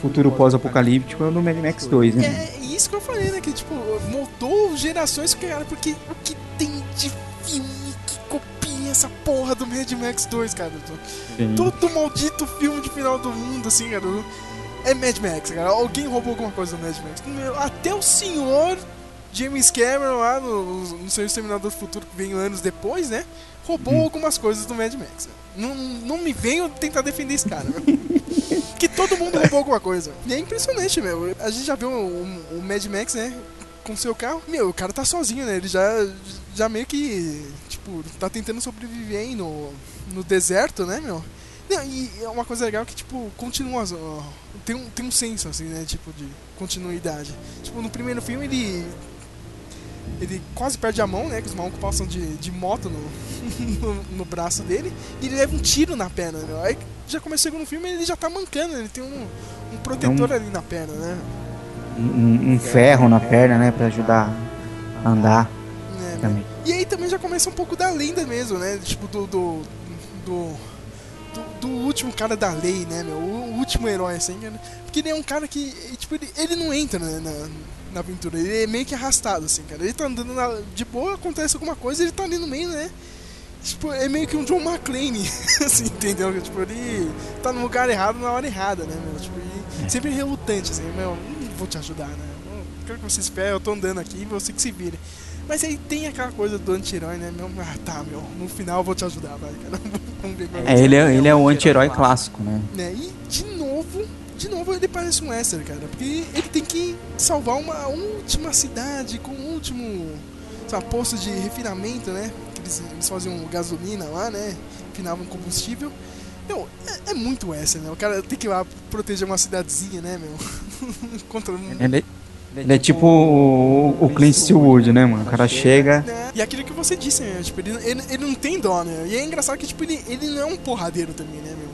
futuro pós-apocalíptico é o do Mad Max 2, né? É isso que eu falei, né? Que tipo, moldou gerações, cara, porque o que tem de filme que copia essa porra do Mad Max 2, cara? Sim. Todo maldito filme de final do mundo, assim, cara. É Mad Max, cara. Alguém roubou alguma coisa do Mad Max. Até o senhor James Cameron lá no, no seu Exterminador do Futuro, que veio anos depois, né? Roubou Hum. algumas coisas do Mad Max. Não, não me venham tentar defender esse cara. <laughs> que todo mundo roubou alguma coisa. E é impressionante, meu. A gente já viu o, Mad Max, né? Com seu carro. Meu, o cara tá sozinho, né? Ele já, já meio que, tipo, tá tentando sobreviver aí no, no deserto, né, meu? Não, e é uma coisa legal que, tipo, continua. ó, tem, um, tem um senso, assim, né? Tipo, de continuidade. Tipo, no primeiro filme ele. Ele quase perde a mão, né? Que os malucos passam de, de moto no, <laughs> no, no braço dele. E ele leva um tiro na perna, né? Aí já começa o segundo filme ele já tá mancando, ele tem um, um protetor ali na perna, né? Um, um ferro na perna, né? Pra ajudar a andar né, também. E aí também já começa um pouco da lenda mesmo, né? Tipo, do. do. do, do- do último cara da lei, né, meu? O último herói, assim, né? Porque ele é um cara que. Tipo, ele, ele não entra né, na, na aventura, ele é meio que arrastado, assim, cara. Ele tá andando na- de boa, acontece alguma coisa, ele tá ali no meio, né? Tipo, é meio que um John McClane, <laughs> assim, entendeu? Tipo, ele tá no lugar errado na hora errada, né, meu? Tipo, e sempre relutante, assim, meu, não vou te ajudar, né? Eu quero que você espere, eu tô andando aqui, você que se vire. Mas aí tem aquela coisa do anti-herói, né, meu? Ah, tá, meu, no final eu vou te ajudar, vai, cara. <laughs> Vamos ver como É, ele é, ele é o anti-herói clássico, né? né? E de novo, de novo ele parece um Wester, cara, porque ele tem que salvar uma última cidade com um último posto de refinamento, né? Eles, eles faziam gasolina lá, né? Refinavam combustível. Meu, é, é muito Wester, né? O cara tem que ir lá proteger uma cidadezinha, né, meu? <laughs> Contra um. Ele é, ele é tipo o, o Clint Eastwood, né, mano? O cara chega. né? E aquilo que você disse, né? Tipo, ele, ele, ele não tem dó, né? E é engraçado que, tipo, ele, ele não é um porradeiro também, né, meu?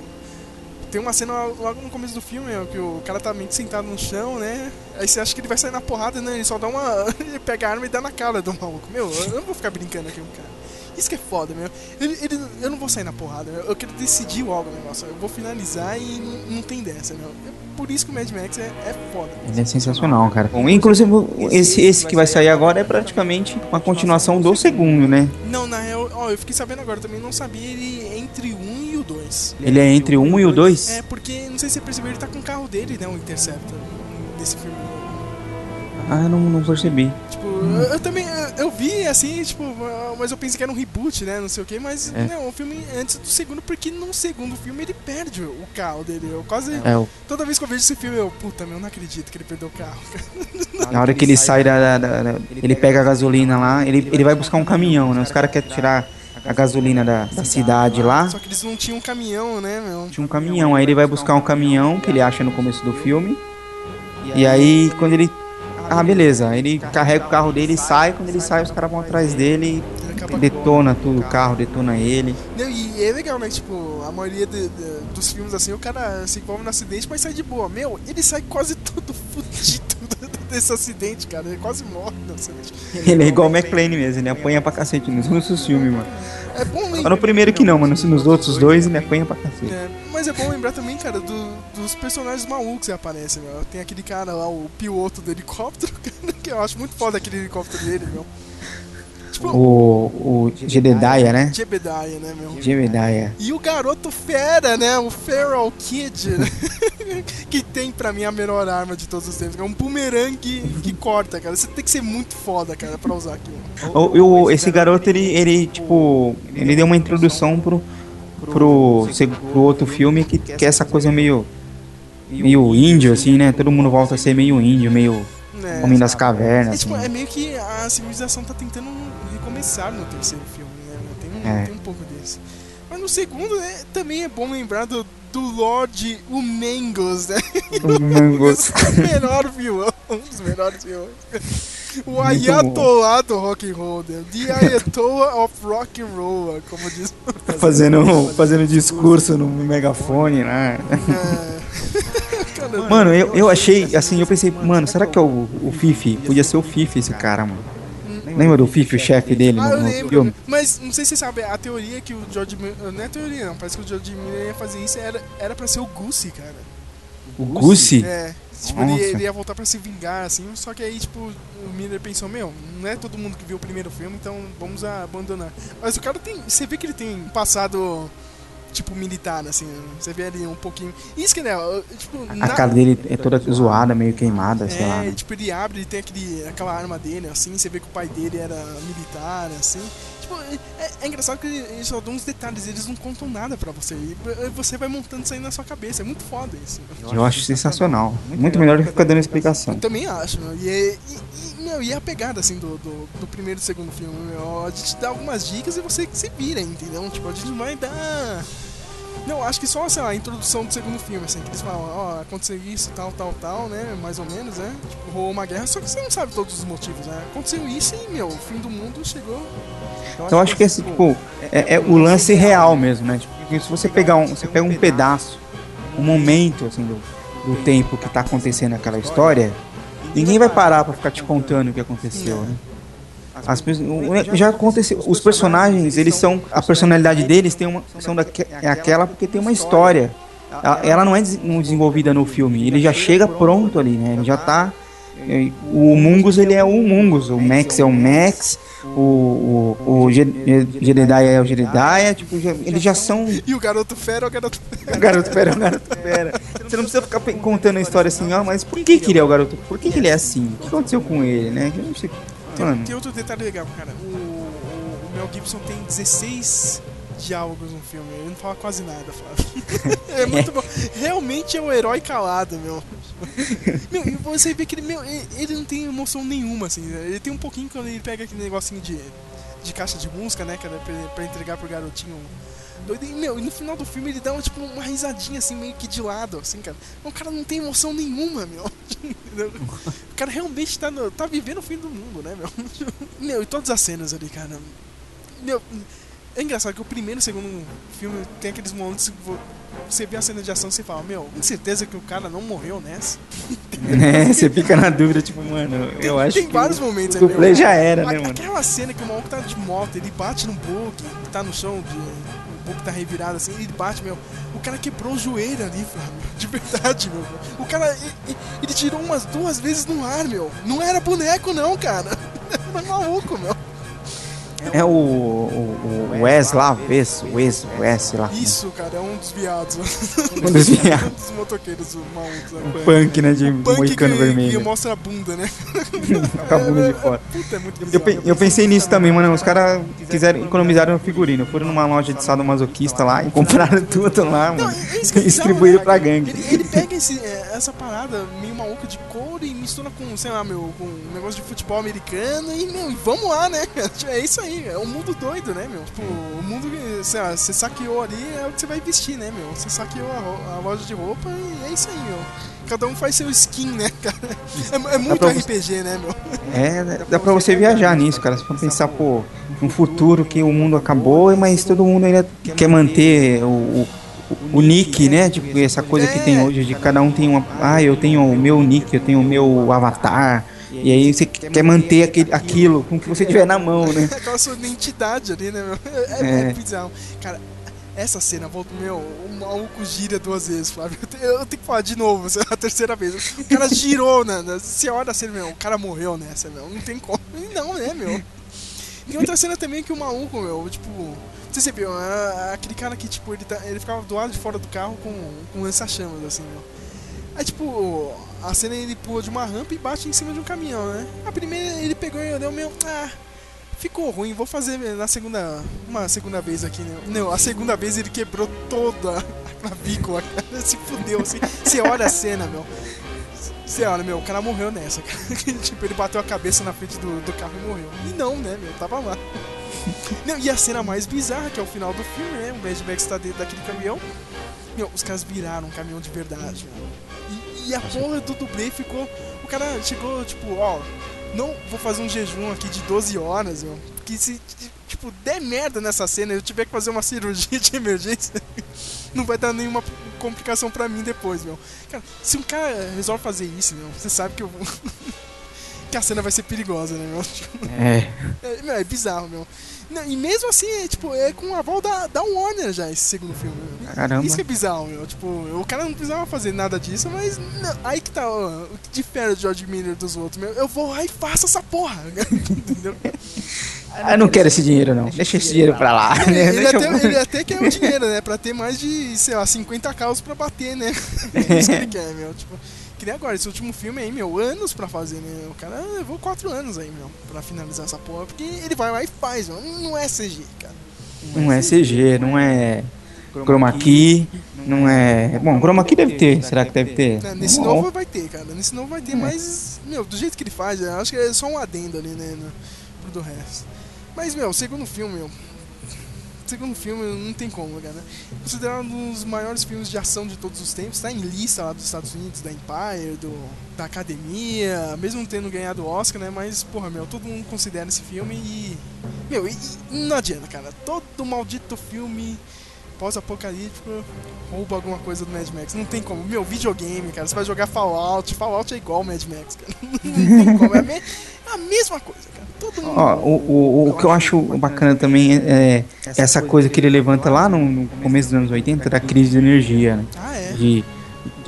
Tem uma cena logo no começo do filme, meu, que o cara tá meio sentado no chão, né? Aí você acha que ele vai sair na porrada, né? Ele só dá uma. <laughs> ele pega a arma e dá na cara do maluco. Meu, eu não vou ficar brincando aqui com o cara. Isso que é foda, meu. Ele, ele- eu não vou sair na porrada, meu. Eu quero decidir logo o negócio. Eu vou finalizar e não, não tem dessa, meu. É por isso que o Mad Max é, é foda. Ele é sensacional, cara. Bom, inclusive, esse, esse que vai sair agora é praticamente uma continuação do segundo, né? Não, na real, ó, eu fiquei sabendo agora também, não sabia ele é entre o 1 e o 2. Ele é entre o 1 e o 2? É, porque, não sei se você percebeu, ele tá com o carro dele, né, o Interceptor, nesse filme. Ah, não, não percebi. Tipo, eu, eu também, eu, eu vi assim, tipo, mas eu pensei que era um reboot, né, não sei o que, mas É. não, o filme antes do segundo, porque no segundo filme ele perde o carro dele. Eu quase, É, o- toda vez que eu vejo esse filme, eu, puta, meu, não acredito que ele perdeu o carro. na hora que ele sai da, da- da- Ele pega a gasolina lá, ele, ele vai buscar um caminhão, né? Os caras querem tirar a gasolina da, da cidade lá. Só que eles não tinham um caminhão, né, meu? Tinha um caminhão, aí ele vai buscar um caminhão que ele acha no começo do filme. E aí, quando ele. Ah, beleza. Ele carrega o carro dele e sai. Quando ele sai, os caras vão atrás dele Ele e detona tudo, o carro detona ele. Não, e é legal, né? Tipo, a maioria de- de- dos filmes assim, o cara se envolve no acidente, mas sai de boa. Meu, ele sai quase <laughs> todo fudido desse acidente, cara. Ele quase morre no acidente. Ele é igual o McLean mesmo, ele apanha pra cacete nos filmes, mano. É bom lembrar. no primeiro que não, mano. Nos outros dois ele apanha pra cacete. É, mas é bom lembrar também, cara, do- dos personagens malucos que aparecem, meu. Tem aquele cara lá, o piloto do helicóptero, <laughs> que eu acho muito foda aquele helicóptero dele, meu. O, o Jedediah, né? Jebediah, né, meu? Jedediah. E o garoto fera, né? O Feral Kid, né? <laughs> que tem pra mim a melhor arma de todos os tempos. É um boomerang que, corta, cara. Você tem que ser muito foda, cara, pra usar aquilo. O, o- esse garoto, ele, ele, tipo, ele deu uma introdução pro, pro, pro outro filme que, que é essa coisa meio, meio índio, assim, né? Todo mundo volta a ser meio índio, meio Né? homem das É, cavernas, tipo, assim. é meio que a civilização tá tentando recomeçar no terceiro filme, né? Tem um, É. tem um pouco desse. Mas no segundo, né, também é bom lembrar do, do Lorde o Mangos, né? O Mangos. <laughs> o melhor vilão, um dos melhores vilões. O Ayatollah do rock and roll, né? The Ayatollah of rock and roll, como diz. Fazendo, fazendo discurso no megafone, né? É. <laughs> Mano, eu, eu achei, assim, eu pensei, mano, será que é o, o Fifi? Podia ser o Fifi esse cara, mano. Lembra do Fifi, o chefe dele Ah, no, no lembro. filme? Mas não sei se você sabe, a teoria que o George Miller. Não é teoria, não. Parece que o George Miller ia fazer isso era, era pra ser o Goose, cara. O Gucci? É. Tipo, ele, ele ia voltar pra se vingar, assim. Só que aí, tipo, o Miller pensou: Meu, não é todo mundo que viu o primeiro filme, então vamos abandonar. Mas o cara tem. Você vê que ele tem passado. Tipo, militar, assim. Você vê ali um pouquinho. Isso que, né? Tipo, A cara dele é toda zoada, meio queimada, sei é, lá. né? tipo, ele abre, ele tem aquele, aquela arma dele, assim, você vê que o pai dele era militar, assim. Tipo, é, é engraçado que eles só dão uns detalhes, eles não contam nada pra você. E você vai montando isso aí na sua cabeça, é muito foda isso. Eu acho sensacional. Muito melhor do que ficar dando explicação. Eu também acho, meu. E, é- e, e, meu, e a pegada, assim, do, do, do primeiro e segundo filme, meu, a gente dá algumas dicas e você que se vira, entendeu? Tipo, a gente vai dar... Não, acho que só, sei lá, a introdução do segundo filme, assim, que eles falam, ó, aconteceu isso, tal, tal, tal, né, mais ou menos, né, tipo, rolou uma guerra, só que você não sabe todos os motivos, né, aconteceu isso e, meu, o fim do mundo chegou... Então eu acho que esse, tipo, é, é o lance real mesmo, né? Tipo, se você pegar um, você pega um pedaço, um momento, assim, do, do tempo que tá acontecendo aquela história, ninguém vai parar pra ficar te contando o que aconteceu, né? As, o- já aconteceu. Os personagens, eles são. A personalidade deles tem uma, são daque, é aquela porque tem uma história. Ela, não é não desenvolvida no filme. Ele já chega pronto ali, né? Ele já tá. é, O Mungus, ele é o Mungus. O Max é o Max. O, o, o Jedediah é o Jedediah. Tipo, já- eles já são. E o garoto fera é o garoto... <laughs> O garoto pera, o garoto pera. Você não precisa ficar contando a história assim, ó, mas por que, que ele é o garoto? Por que, que ele é assim? O que aconteceu com ele, né? Eu não sei- Tem, Mano, tem outro detalhe legal, cara. O, o- Mel Gibson tem 16 diálogos no filme. Ele não fala quase nada, Flávio. <laughs> é muito bom. Realmente é o herói calado, meu. <laughs> meu, e você vê que ele, meu, ele não tem emoção nenhuma, assim. né? Ele tem um pouquinho quando ele pega aquele negocinho de, de caixa de música, né, cara, pra, pra entregar pro garotinho. Doido. E, meu, e no final do filme ele dá uma, tipo, uma risadinha assim, meio que de lado, assim, cara. O cara não tem emoção nenhuma, meu. <laughs> O cara realmente tá, no- tá vivendo o fim do mundo, né, meu? <laughs> Meu, e todas as cenas ali, cara. Meu, é engraçado que o primeiro e o segundo filme tem aqueles momentos você vê a cena de ação e você fala, meu, com certeza que o cara não morreu nessa. <laughs> né? Você fica na dúvida, tipo, mano, eu acho Tem que vários o momentos dublê meu. já era, A- né, mano? Aquela cena que o maluco tá de moto, ele bate no que tá no chão, de, o bug tá revirado assim, ele bate, meu. O cara quebrou o joelho ali, Flávio. <laughs> De verdade, meu. O cara, ele, ele tirou umas duas vezes no ar, meu. Não era boneco, não, cara. <laughs> Era maluco, meu. É o, o, o Wes lá, Wes, Wes, lá. Isso, cara, é um dos viados. <laughs> Um dos viados. <laughs> um dos motoqueiros o malucos. né? O punk, né, de O punk moicano que, vermelho. que mostra a bunda, né? <laughs> Com a bunda de fora. Puta, é muito Eu, pe- eu pensei nisso também, mano. Os caras quiseram economizar no figurino. Foram numa loja de sadomasoquista lá e compraram tudo lá, Não, mano. é isso que é E distribuíram pra gangue. Ele, ele pega esse, é, essa parada meio maluca de couro e mistura com, sei lá, meu, com um negócio de futebol americano e, meu, e vamos lá, né? É isso aí, é um mundo doido, né, meu? Tipo, o mundo que, você saqueou ali é o que você vai vestir, né, meu? Você saqueou a, a loja de roupa e é isso aí, meu. Cada um faz seu skin, né, <laughs> cara? É, é muito pra você- RPG, né, meu? É, né, dá pra você viajar nisso, cara. Se for pensar, pô, um futuro que o mundo acabou, mas todo mundo ainda quer manter o, o, o nick, né? Tipo, essa coisa que tem hoje de cada um tem uma. Ah, eu tenho o meu nick, eu tenho o meu avatar. E aí você quer manter aquele, aquilo com o que você tiver na mão, né? <laughs> Aquela sua identidade ali, né, meu? É, é, É. é bizarro. Cara, essa cena, volta, meu, o maluco gira duas vezes, Flávio. Eu, te- eu tenho que falar de novo, é <laughs> a terceira vez. O cara girou, né? Você olha a cena, meu, o cara morreu nessa, meu. Não tem como. <laughs> Não, né, meu? Tem outra cena também que o maluco, meu, tipo. Se você viu, é aquele cara que, tipo, ele, tá, ele ficava do lado de fora do carro com, com lança-chamas, assim, meu. Aí, tipo, a cena ele pula de uma rampa e bate em cima de um caminhão, né? A primeira ele pegou e olhou, meu, ah, ficou ruim, vou fazer na segunda, uma segunda vez aqui, né? Não, a segunda vez ele quebrou toda a clavícula, cara, <laughs> se fudeu, assim. Você olha a cena, meu. Você olha, meu, o cara morreu nessa, cara. <laughs> tipo, ele bateu a cabeça na frente do, do carro e morreu. E não, né, meu, tava lá. Não, e a cena mais bizarra, que é o final do filme, né? O Mad Max tá dentro daquele caminhão. Meu, os caras viraram um caminhão de verdade, meu. E, a porra do dublê ficou. O cara chegou, tipo, ó, não vou fazer um jejum aqui de 12 horas, meu. Porque se, tipo, der merda nessa cena e eu tiver que fazer uma <laughs> cirurgia de emergência, não vai dar nenhuma complicação pra mim depois, meu. Cara, se um cara resolve fazer isso, meu, você sabe que eu vou. <laughs> que a cena vai ser perigosa, né, meu? É. é, meu, é bizarro, meu. E mesmo assim, é, tipo, é com a aval da, da Warner já esse segundo filme. Caramba. Isso que é bizarro, meu. Tipo, o cara não precisava fazer nada disso, mas não, aí que tá ó, o que difere o George Miller dos outros, meu. Eu vou lá e faço essa porra. <laughs> Entendeu? Ah, eu não quero esse dinheiro, não. Deixa esse dinheiro pra lá. Ele, né? ele Deixa até, eu- ele até quer o dinheiro, né? Pra ter mais de, sei lá, 50 caos pra bater, né? <laughs> É isso que ele quer, meu. Tipo, nem agora, esse último filme aí, meu, anos pra fazer, né? O cara levou 4 anos aí, meu, pra finalizar essa porra. Porque ele vai lá e faz, meu. Não é CG, cara. Não é CG, não é chroma key, não é... Bom, chroma key deve ter. Será que deve ter? Né, Nesse novo vai ter, cara. Nesse novo vai ter, mas, meu, do jeito que ele faz, acho que é só um adendo ali, né? No, pro do resto. Mas, meu, segundo filme, meu. Segundo filme, não tem como, cara. Considerado um dos maiores filmes de ação de todos os tempos, tá em lista lá dos Estados Unidos, da Empire, do, da Academia, mesmo tendo ganhado o Oscar, né? Mas, porra, meu, todo mundo considera esse filme e. Meu, e, e não adianta, cara. Todo maldito filme pós-apocalíptico rouba alguma coisa do Mad Max. Não tem como. Meu, videogame, cara. Você vai jogar Fallout. Fallout é igual ao Mad Max, cara. <laughs> Não tem como. É a, me- é a mesma coisa, cara. Todo mundo. Ó, o, o, o que eu acho bacana também é, é essa coisa que ele levanta lá no, no começo dos anos 80 da crise de energia, né? Ah, é? De,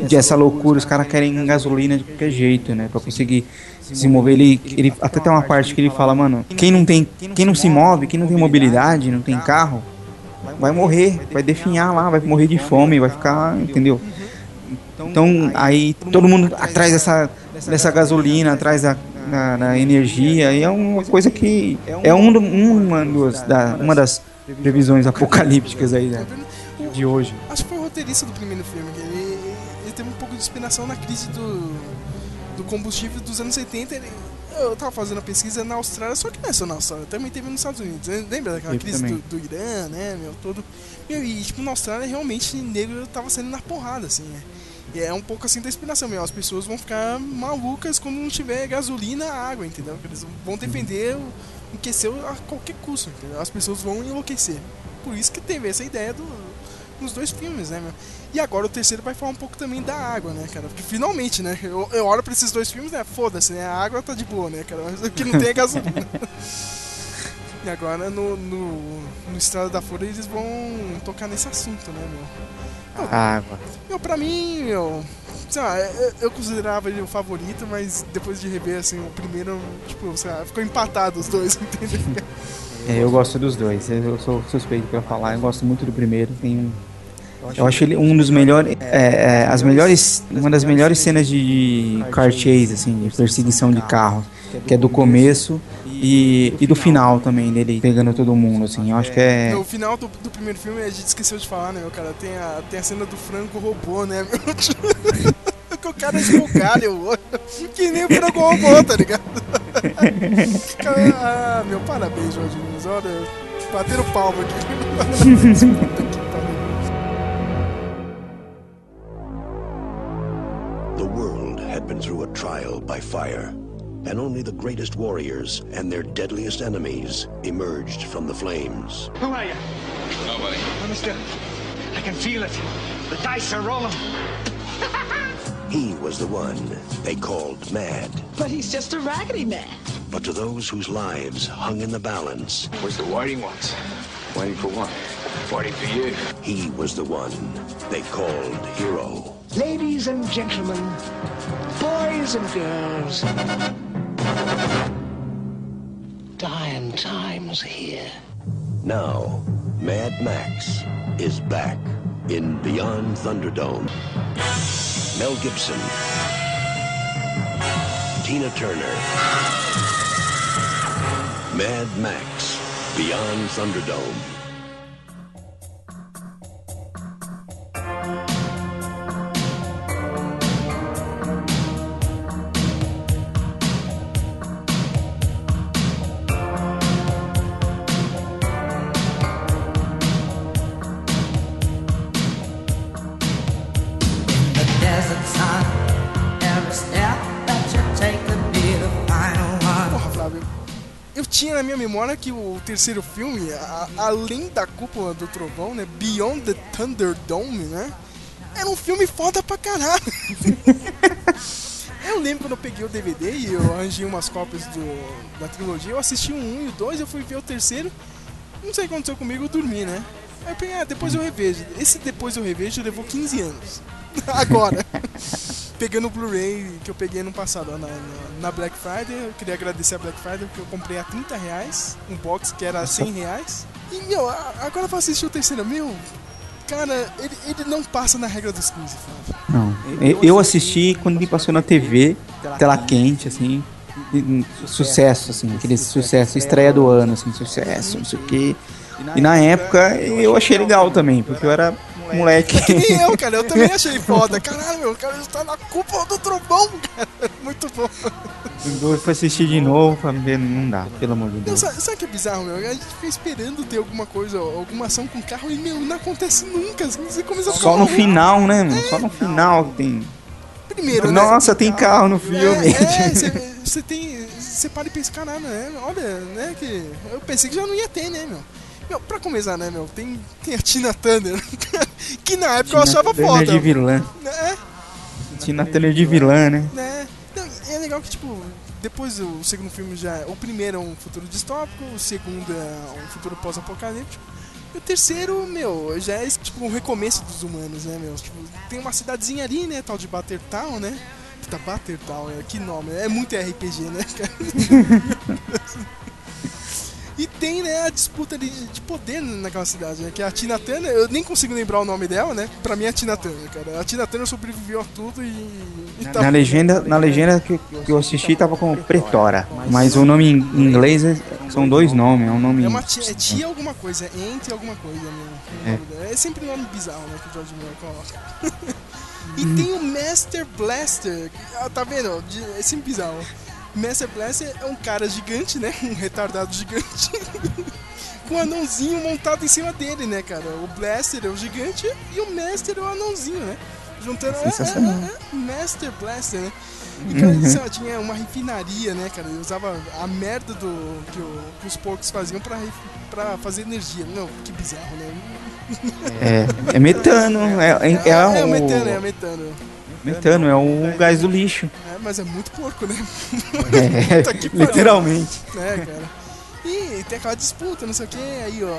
de essa loucura, os caras querem gasolina de qualquer jeito, né? Pra conseguir se mover. Ele, ele até tem uma parte que ele fala, mano, quem não tem, quem não se move, quem não tem mobilidade, não tem carro, vai morrer, vai definhar lá, vai morrer de fome, vai ficar, entendeu? Então aí todo mundo atrás dessa, dessa gasolina, atrás da, da, da energia, e é uma coisa que é um, uma, dos, da, uma das previsões apocalípticas aí né, de hoje. Acho que foi o roteirista do primeiro filme. que Ele, ele teve um pouco de inspiração na crise do, do combustível dos anos 70. Ele, eu tava fazendo a pesquisa na Austrália, só que não é só na Austrália, também teve nos Estados Unidos. Lembra daquela Teve crise do, do Irã, né, meu, todo... Meu, e tipo, na Austrália realmente negro tava saindo na porrada, assim, né? E é um pouco assim da inspiração, meu. As pessoas vão ficar malucas quando não tiver gasolina, água, entendeu? Eles vão defender o a qualquer custo, entendeu? As pessoas vão enlouquecer. Por isso que teve essa ideia do, nos dois filmes, né, meu? E agora o terceiro vai falar um pouco também da água, né, cara? Porque finalmente, né? Eu, eu olho pra esses dois filmes, né? Foda-se, né? A água tá de boa, né, cara? Mas <laughs> o que não tem é gasolina. <laughs> e agora no, no, no Estrada da Fúria eles vão tocar nesse assunto, né, meu? Água. Meu, pra mim, meu. Sei lá, eu, eu considerava ele o favorito, mas depois de rever, assim, o primeiro, tipo, sei lá, ficou empatado os dois, <laughs> entendeu? É, eu gosto dos dois, eu sou suspeito pra falar, eu gosto muito do primeiro, tem. Eu acho ele um dos melhores, é, é, as melhores, uma das melhores cenas de car chase, assim, de perseguição de carro, que é do começo e, e do final também, dele pegando todo mundo, assim, eu acho que é... No final do, do primeiro filme, a gente esqueceu de falar, né, cara? Tem a, tem a cena do frango robô, né, que <laughs> o cara esbugalha o olho. Que nem o frango robô, tá ligado? <laughs> Ah, meu, parabéns, Jorge Nunes. Olha, bateram palma aqui. <laughs> been through a trial by fire, and only the greatest warriors and their deadliest enemies emerged from the flames. Who are you? Nobody. Oh, mister, I can feel it. The dice are rolling. <laughs> He was the one they called mad. But he's just a raggedy man. But to those whose lives hung in the balance, Where's the whiting ones? Waiting for what? Whiting for you. he was the one they called hero. Ladies and gentlemen, boys and girls, dying times here. Now, Mad Max is back in Beyond Thunderdome. Mel Gibson, Tina Turner, Mad Max Beyond Thunderdome. Memória que o terceiro filme, a- além da cúpula do trovão, né? Beyond the Thunderdome, né? Era um filme foda pra caralho. <laughs> Eu lembro quando eu peguei o DVD e eu arranjei umas cópias do, da trilogia, eu assisti o 1 e o 2, eu fui ver o terceiro. Não sei o que aconteceu comigo, eu dormi, né? Aí eu peguei, ah, depois eu revejo. Esse depois eu revejo levou 15 anos. <laughs> Agora. <laughs> Pegando o Blu-ray que eu peguei no passado, ó, na, na, Black Friday. Eu queria agradecer a Black Friday porque eu comprei a 30 reais, um box que era 100 reais. E, meu, agora pra assistir o terceiro, meu, cara, ele, ele não passa na regra dos 15, Flávio. Não. Eu, eu assisti quando ele passou na TV, tela quente, assim. hum, Sucesso, assim, aquele sucesso, estreia do ano, assim, sucesso, não sei o quê. E na época eu achei legal também, porque eu era moleque. Que nem eu, cara, eu também achei <laughs> foda. Caralho, meu, o cara está na culpa do trovão, cara. <laughs> Muito bom. Eu fui assistir de novo pra ver, não dá, pelo amor de Não, Deus. sabe, sabe o que é bizarro, meu? A gente fica esperando ter alguma coisa, alguma ação com o carro e, meu, não acontece nunca. Você começa a Só no final, né, mano? Só no final que tem. Primeiro, né? Nossa, tem carro no filme. É, <laughs> você tem. Você para e pensa, caralho, né? Olha, né? Que. Eu pensei que já não ia ter, né, meu? Meu, pra começar, né, meu? Tem, tem a Tina Turner, <laughs> que na época eu achava Tina foda. Turner de vilã. É, Tina Turner de vilã, né? né? Não, é legal que, tipo, depois o segundo filme já. O primeiro é um futuro distópico, o segundo é um futuro pós-apocalíptico. E o terceiro, meu, já é tipo um recomeço dos humanos, né, meu? Tipo, tem uma cidadezinha ali, né, tal de Battertown, né? Puta, Battertown, é, que nome, é muito RPG, né, cara? <laughs> E tem, né, a disputa de, de poder naquela cidade, né? Que é a Tina Turner, eu nem consigo lembrar o nome dela, né? Pra mim é a Tina Turner, cara. A Tina Turner sobreviveu a tudo e. e tá- Na legenda, na legenda que, que eu assisti tava com Pretora. Mas o nome em inglês é- são dois nomes, é um nome. É uma tia, é tia alguma coisa, é entre alguma coisa, né? É. sempre um nome bizarro, né? Que o George Miller coloca. <laughs> e tem o Master Blaster. ah, Tá vendo? É sempre bizarro. Master Blaster é um cara gigante, né? <laughs> Um retardado gigante. <laughs> Com um anãozinho montado em cima dele, né, cara? O Blaster é o gigante e o Master é o anãozinho, né? Juntando. É, Sensacional. é, é, Master Blaster, né? E, cara, sei lá, tinha uma refinaria, né, cara? Ele usava a merda do, que, o- que os porcos faziam pra, pra fazer energia. Não, que bizarro, né? É, é metano, é, é, é, é, o metano, é o metano. metano, é o gás do lixo. É, mas é muito porco, né? <laughs> É, que literalmente. É, cara. E tem aquela disputa, não sei o que, aí, ó.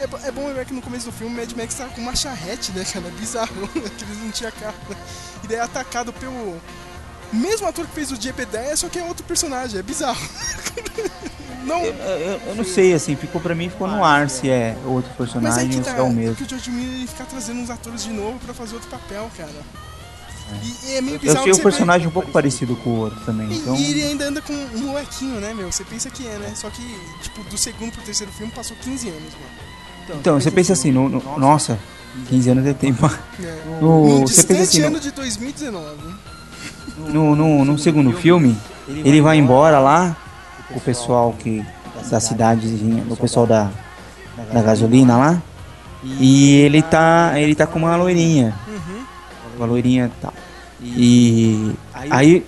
É, é bom ver que no começo do filme o Mad Max tava com uma charrete, né, cara? É bizarro, <laughs> que eles não tinham carro. né? E daí é atacado pelo mesmo ator que fez o Jebediah, só que é outro personagem, é bizarro. <laughs> não, Eu, eu- eu não sei, assim, ficou pra mim, ficou no ar se é outro mas personagem aí que ou tá, se é o mesmo. que o George Miller ele fica trazendo uns atores de novo pra fazer outro papel, cara. E, e é meio Eu bizarro achei que o personagem um pouco parecido com o outro também, vê- então... E ele ainda anda com um molequinho, né, meu? Você pensa que é, né? Só que, tipo, do segundo pro terceiro filme passou 15 anos, mano. Então, você pensa assim, no, no- nossa, 15 anos é tempo. É. <laughs> No, No você pensa assim, no, ano de 2019. no, no, no segundo filme, ele vai embora lá, o pessoal que da cidadezinha, o pessoal da, da gasolina lá, e ele tá, ele tá com uma loirinha, Uhum. uma loirinha e tal. E aí,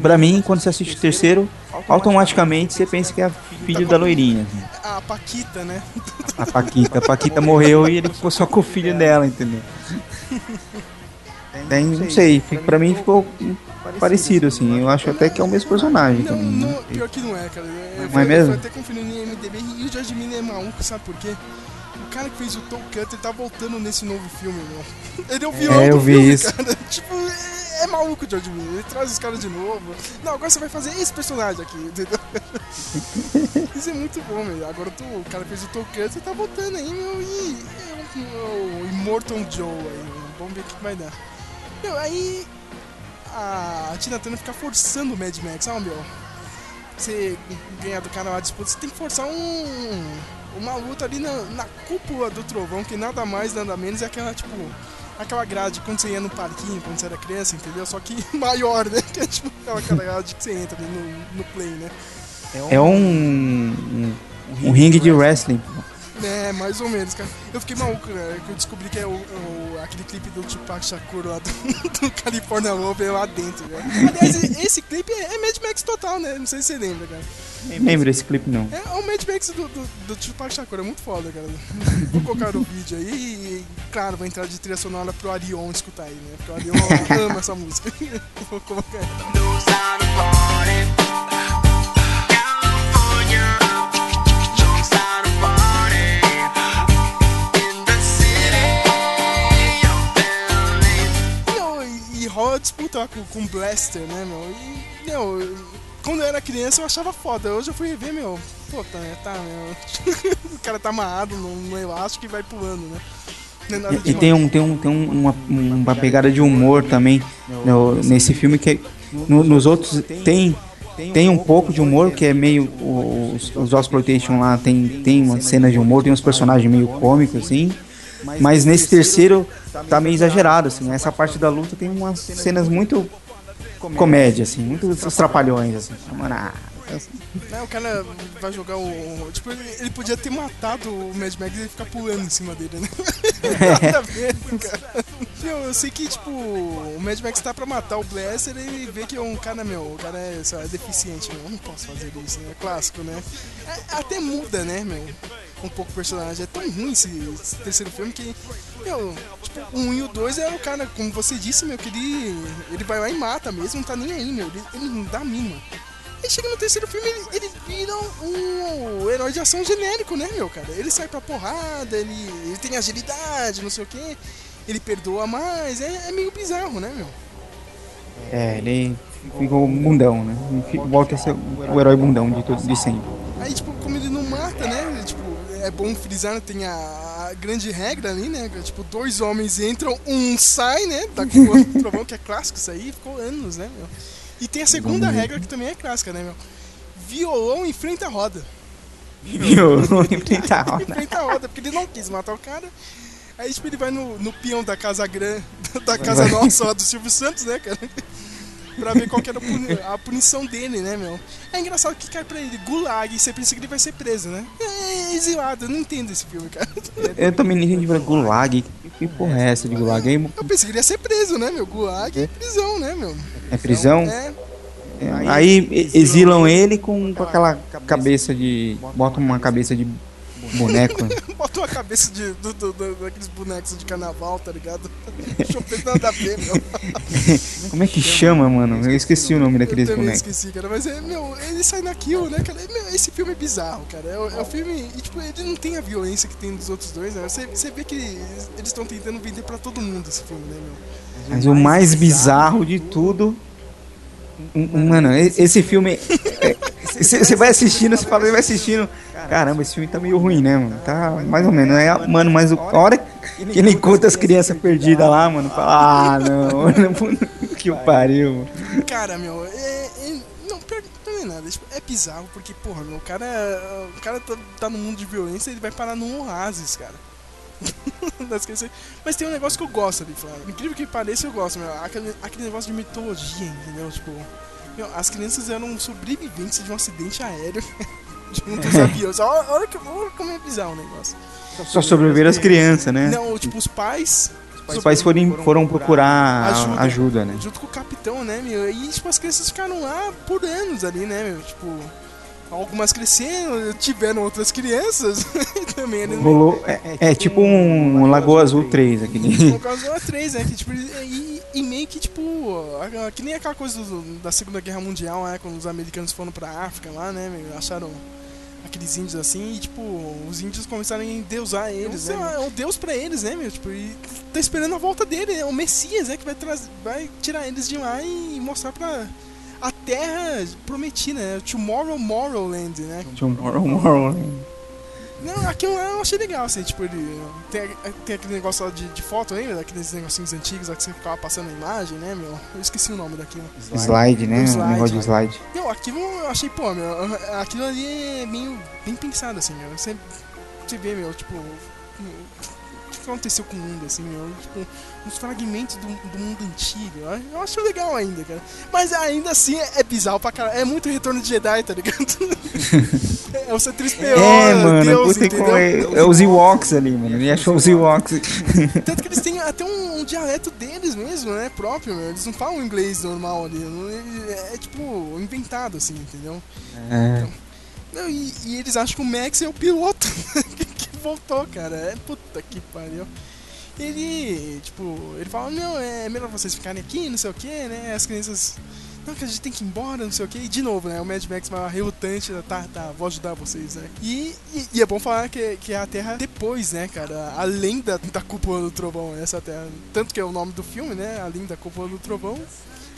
pra mim, quando você assiste o terceiro, automaticamente você pensa que é filho da loirinha. assim. A Paquita, né? A Paquita. A Paquita morreu e ele ficou só com o filho dela, entendeu? Daí, não sei, pra mim ficou parecido, assim. Eu acho até que é o mesmo personagem Não, também. não, né? pior que não é, cara. Eu Não fui- é mesmo? Eu até conferindo no IMDB e o George Miller é maluco, sabe por quê? O cara que fez o Tom Cutter tá voltando nesse novo filme, meu. <laughs> Ele é o vilão É, eu vi filme, isso. cara. <laughs> Tipo, é, é maluco o George Miller. Ele traz os caras de novo. Não, agora você vai fazer esse personagem aqui, entendeu? <laughs> Isso é muito bom, meu. Agora tu, o cara que fez o Tom Cutter tá voltando aí, meu. E é o, o Immortal Joe aí. meu. Vamos ver o que vai dar. Meu, aí a Tina Turner fica forçando o Mad Max, ah, meu. Você ganhar do cara lá disputa, você tem que forçar um, uma luta ali na, na cúpula do trovão, que nada mais, nada menos é aquela, tipo, aquela grade quando você ia no parquinho, quando você era criança, entendeu? Só que <laughs> maior, né? Que é tipo aquela, aquela grade que você entra no, no play, né? É um, um, um ringue de wrestling. É, mais ou menos, cara. Eu fiquei maluco, né? Que eu descobri que é o, o- aquele clipe do Tupac Shakur lá do, <laughs> do California Love é lá dentro, cara. Aliás, esse clipe é, é Mad Max total, né? Não sei se você lembra, cara. Nem lembro desse clipe, não. É o Mad Max do, do, do Tupac Shakur, é muito foda, cara. Vou colocar no vídeo aí e, claro, vai entrar de trilha sonora pro Arion escutar aí, né? Porque o Arion <laughs> ama essa música. <laughs> Vou colocar e, e disputa com, com Blaster, né, meu? E, meu, quando eu era criança eu achava foda. Hoje eu fui rever, meu. Pô, tá, tá, meu. <laughs> o cara tá amarrado no, no elástico e vai pulando, né? É E demais. tem, um, tem, um, tem um- uma, uma pegada de humor também no- nesse filme que é- no- nos outros tem tem um pouco de humor que é meio os, os Exploitation lá tem tem uma cena de humor tem uns personagens meio cômicos assim mas nesse terceiro tá meio exagerado assim. essa parte da luta tem umas cenas muito comédia assim muitos trapalhões assim. Mano, ah, Né, o cara vai jogar o. Tipo, ele, podia ter matado o Mad Max e ficar pulando em cima dele, né? <laughs> Nada a ver, cara. Meu, eu sei que, tipo, o Mad Max tá pra matar o Blaster e vê que é um cara, meu, o cara é, é deficiente, meu. Eu não posso fazer isso, né? É clássico, né? É, até muda, né, meu? Um pouco o personagem. É tão ruim esse, esse terceiro filme que, meu, tipo, 1 e o 2 é o cara, como você disse, meu, que ele, ele vai lá e mata mesmo, não tá nem aí, meu. Ele, ele não dá a mínima. Aí chega no terceiro filme, ele, vira um herói de ação genérico, né, meu, cara? Ele sai pra porrada, ele, ele tem agilidade, não sei o quê. Ele perdoa mais, é, é meio bizarro, né, meu? é ele ficou bundão né volta a ser o herói bundão de tudo de sempre Aí, tipo, como ele não mata, né? ele, tipo, é bom frisar, tem a, a grande regra ali, né? que, Tipo, dois homens entram, um sai, né? Da trovão, que é clássico isso aí, ficou anos, né, meu? E tem a segunda regra que também é clássica, né, meu? Violão enfrenta a roda. Violão <laughs> enfrenta a roda. Enfrenta a roda, porque ele não quis matar o cara. Aí, tipo, ele vai no, no peão da Casa Grande, <laughs> da Casa Nossa lá do Silvio Santos, né, cara? Pra ver qual que era a puni- a punição dele, né, meu? É engraçado que cai pra ele gulag e você pensa que ele vai ser preso, né? É exilado, eu não entendo esse filme, cara. Eu também não entendi, gulag, que, porra é essa de gulag? Aí, Eu pensei que ele ia ser preso, né, meu? Gulag e prisão, né, meu? é prisão? É, Aí e- exilam ele com, com aquela cabeça de. Bota uma cabeça de boneco. <laughs> bota uma cabeça de, do, do- do- daqueles bonecos de carnaval, tá ligado? <laughs> Chupeta nada a ver, meu. <laughs> Como é que chama, mano? Eu esqueci o nome Eu daqueles bonecos. esqueci, cara. Mas, é, meu, ele sai na kill, né, cara? Meu, esse filme é bizarro, cara. É, o- é o filme... E, tipo, ele não tem a violência que tem dos outros dois, né? Você, você vê que eles estão tentando vender pra todo mundo esse filme, né, meu? Mas o mais bizarro de tudo. um- Mano, esse filme. Você vai assistindo, você fala, vai assistindo. Caramba, esse filme tá meio ruim, né, mano? Tá mais ou menos. É, mano, mas a hora que ele encontra as crianças perdidas lá, mano, fala, ah, não, <laughs> que pariu. mano. Cara, meu, é... é- não, não é nada. Tipo, é bizarro, porque, porra, meu, o cara... O cara tá, tá no mundo de violência ele vai parar num oásis, cara. <laughs> Mas tem um negócio que eu gosto ali, Flávio. Incrível que pareça, eu gosto, meu. Aquele, aquele negócio de mitologia, entendeu? Tipo, meu, as crianças eram sobreviventes de um acidente aéreo junto aos aviões. Olha, olha, olha como é bizarro o negócio. Só sobreviveram as crianças, né? Não, tipo, os pais. Os pais foram, foram procurar Ajuda. ajuda, né? Junto com o capitão, né, meu? E, tipo, as crianças ficaram lá por anos ali, né, meu? Tipo, algumas cresceram, tiveram outras crianças. <laughs> também eles Rolou. É, é tipo um Lagoa Azul 3 aquele. Por causa da 3, né? Que, tipo, e, e meio que, tipo, que nem aquela coisa do- da Segunda Guerra Mundial, né? Quando os americanos foram pra África lá, né? Acharam aqueles índios assim e, tipo, os índios começaram a endeusar eles, né? É um deus pra eles, né, meu? Tipo, e tá esperando a volta dele, é o Messias, né? Que vai, vai tirar eles de lá e mostrar pra a terra prometida, né? Tomorrow Morrowland, né? Tomorrow, tomorrow. Não, aquilo lá eu achei legal, assim, tipo, ele. Tem, tem aquele negócio lá de, de foto, lembra? Daqueles negocinhos antigos lá que você ficava passando a imagem, né, meu? Eu esqueci o nome daquilo. Slide, né? O O slide, negócio de slide. Não, aquilo eu achei, pô, meu, aquilo ali é meio bem pensado, assim, meu. Você, você vê, meu, tipo. Aconteceu com o mundo, assim, meu. Tipo, uns fragmentos do, do mundo antigo. Eu- acho legal ainda, cara. Mas ainda assim é, é bizarro pra caralho. É muito retorno de Jedi, tá ligado? <laughs> é o C3PO, É, mano, Deus, que entendeu? pariu. é os Ewoks ali, mano. Ele achou os Ewoks. <laughs> Tanto que eles têm até um, um dialeto deles mesmo, né? Próprio, meu. Eles não falam inglês normal ali. É, é, tipo inventado, assim, entendeu? É. Não, e, e eles acham que o Max é o piloto que, <laughs> que voltou, cara. É puta que pariu. Ele, tipo, ele fala, não, é melhor vocês ficarem aqui, não sei o que, né? As crianças. Não, que a gente tem que ir embora, não sei o que. E de novo, né? O Mad Max mais relutante, tá, tá, vou ajudar vocês, né? E, e, e é bom falar que, que é a Terra depois, né, cara? Além da, da cúpula do trovão, essa Terra. Tanto que é o nome do filme, né? Além da cúpula do trovão.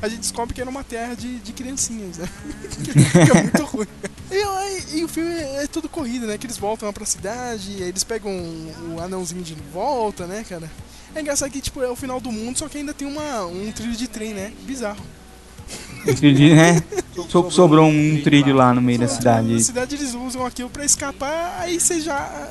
A gente descobre que era uma terra de, de criancinhas, né? Fica <laughs> muito ruim. E, e o filme é tudo corrido, né? Que eles voltam lá pra cidade, aí eles pegam o anãozinho de volta, né, cara? É engraçado que, tipo, é o final do mundo, só que ainda tem uma, um trilho de trem, né? Bizarro. Entendi, né? So- sobrou um trilho lá no meio da Na cidade. cidade eles usam aquilo pra escapar, aí você já...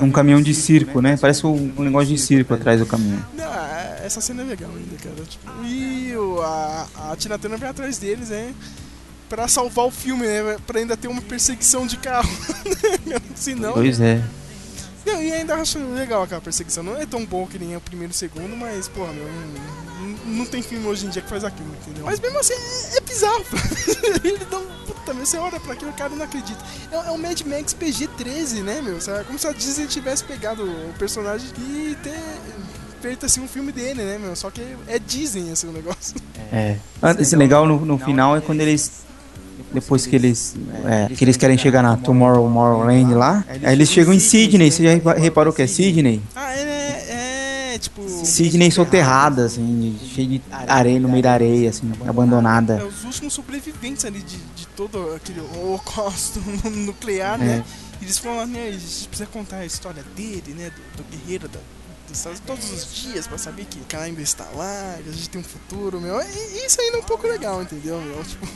Um caminhão de circo, né? Parece um, negócio de circo atrás do caminhão. Não, é- essa cena é legal ainda, cara. Tipo, e o- a, a Tina Turner vai atrás deles, né? Pra salvar o filme, né? Pra ainda ter uma perseguição de carro. <laughs> Senão... Pois é. Não, e ainda acho legal aquela perseguição. Não é tão bom que nem é o primeiro e o segundo, mas, porra, meu, não, não- não tem filme hoje em dia que faz aquilo, entendeu? Mas mesmo assim, é, é bizarro. Ele dá um. Puta, meu, você olha pra aquilo, o cara não acredita. É, é um Mad Max PG-13, né, meu? Sabe? É Como se a Disney tivesse pegado o personagem e ter feito assim um filme dele, né, meu? Só que é Disney esse negócio. É. Ah, Esse legal no, no final é quando eles. Depois que eles. é, que eles querem chegar na Tomorrow Tomorrowland lá. Aí eles chegam em Sydney. Você já repa- reparou que é Sydney? Ah, é, é, é tipo. Sydney soterrada, assim, cheio de areia no meio da areia, assim, É, abandonada. os últimos sobreviventes ali de, de todo aquele holocausto <laughs> nuclear, É. né? E eles falam, né, a gente precisa contar a história dele, né, do, do guerreiro da, Estados todos os dias pra saber que o cara ainda está lá, que a gente tem um futuro, meu. E isso ainda é um pouco legal, entendeu, meu? Tipo,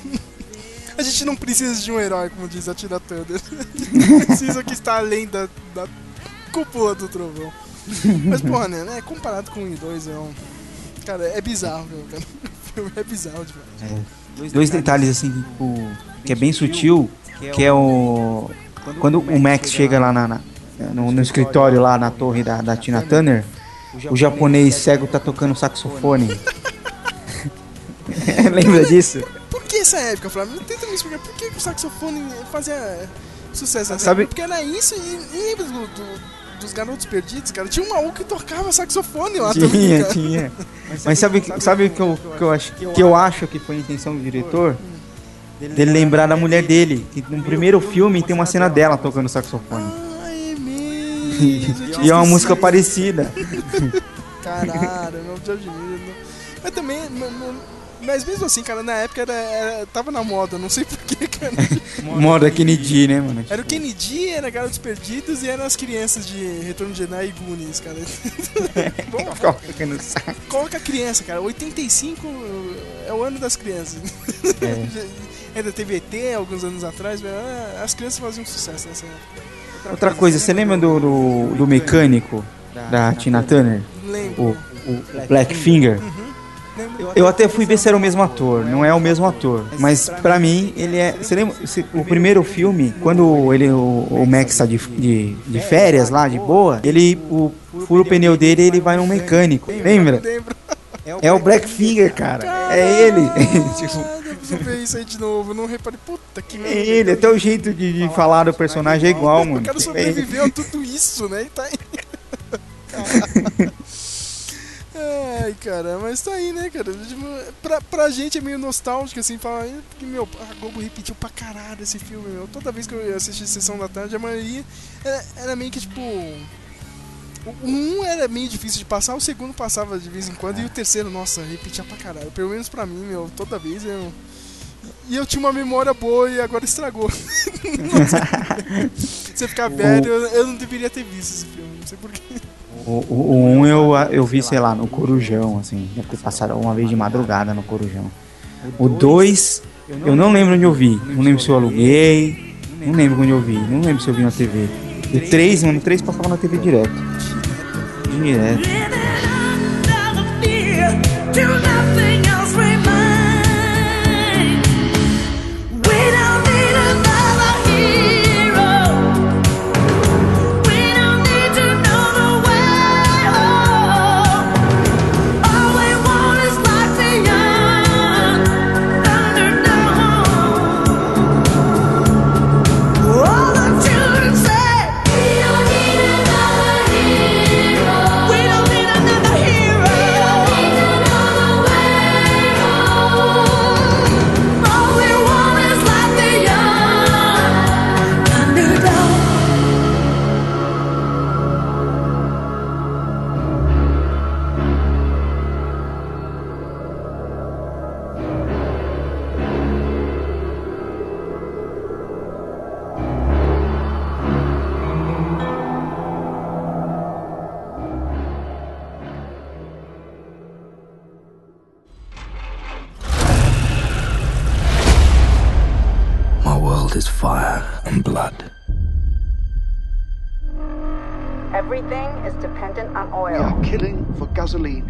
<laughs> a gente não precisa de um herói, como diz a Tina Turner. A <laughs> gente precisa que está além da, da cúpula do trovão. Mas, porra, né, né, comparado com o 1 e 2, é um... Cara, é bizarro, meu, cara. <laughs> O filme é bizarro demais. É. Dois detalhes, assim, tipo, que é bem sutil, que é o. Quando o Max chega lá na, na- no, no escritório, lá na torre da, da Tina Turner, o japonês cego tá tocando saxofone. <laughs> Lembra disso? Por que essa época, Flávio? Não tenta me explicar por que, o saxofone fazia sucesso nessa Sabe- época. Porque era isso e, e lembra do, do- dos garotos perdidos, cara? Tinha um maluco que tocava saxofone lá também, Tinha, cara. tinha. <laughs> Mas sabe, sabe o que eu, que, eu acho, que eu acho que foi a intenção do diretor? Dele lembrar da mulher dele. Que no primeiro filme tem uma cena dela tocando saxofone. <laughs> E é uma música parecida. <laughs> Caralho, meu Deus de Miller. Mas também, mas mesmo assim, cara, na época era, era- tava na moda, não sei porquê, cara. <laughs> Moda Kennedy, né, mano? Era o Kennedy, era Garotos Perdidos e eram as crianças de Retorno de Jedi e Goonies, cara. Bom, Ficava tocando sax. Coloca a criança, cara. 85 é o ano das crianças. Ainda teve ET alguns anos atrás, mas ah, as crianças faziam sucesso nessa época. Outra coisa, você lembra do, do, do mecânico da Tina Turner? O, o Blackfinger? Eu até fui ver se era o mesmo ator, não é o mesmo ator, mas pra mim ele é. Você lembra? O primeiro filme, quando ele, o, o Max tá de, de, de férias lá, de boa, ele o, fura o pneu dele ele vai num mecânico. Lembra? É o Blackfinger, cara. É ele. <laughs> tipo, preciso ver isso aí de novo. eu Não reparei. Puta que é ele. Até o jeito de, de falar do personagem é igual, mano. O cara sobreviveu a tudo isso, né? E tá aí. Ai, cara, mas tá aí, né, cara? Tipo, Pra, pra gente é meio nostálgico, assim, falar, "Ih, porque, meu, a Globo repetiu pra caralho esse filme, meu. Toda vez que eu assisti Sessão da Tarde, a maioria era, era meio que, tipo... O um era meio difícil de passar, o segundo passava de vez em quando, e o terceiro, nossa, repetia pra caralho. Pelo menos pra mim, meu, toda vez eu... E eu tinha uma memória boa e agora estragou. <laughs> Se eu ficar velho, eu, eu não deveria ter visto esse filme, não sei porquê. O, o, o um eu, eu vi, sei lá, no Corujão, assim. Deve ter passado uma vez de madrugada no Corujão. O 2, eu não lembro onde eu vi. Não lembro se eu aluguei. Não lembro onde eu vi. Não lembro se eu vi na TV. O 3, mano, o 3 passava na TV direto. Direto.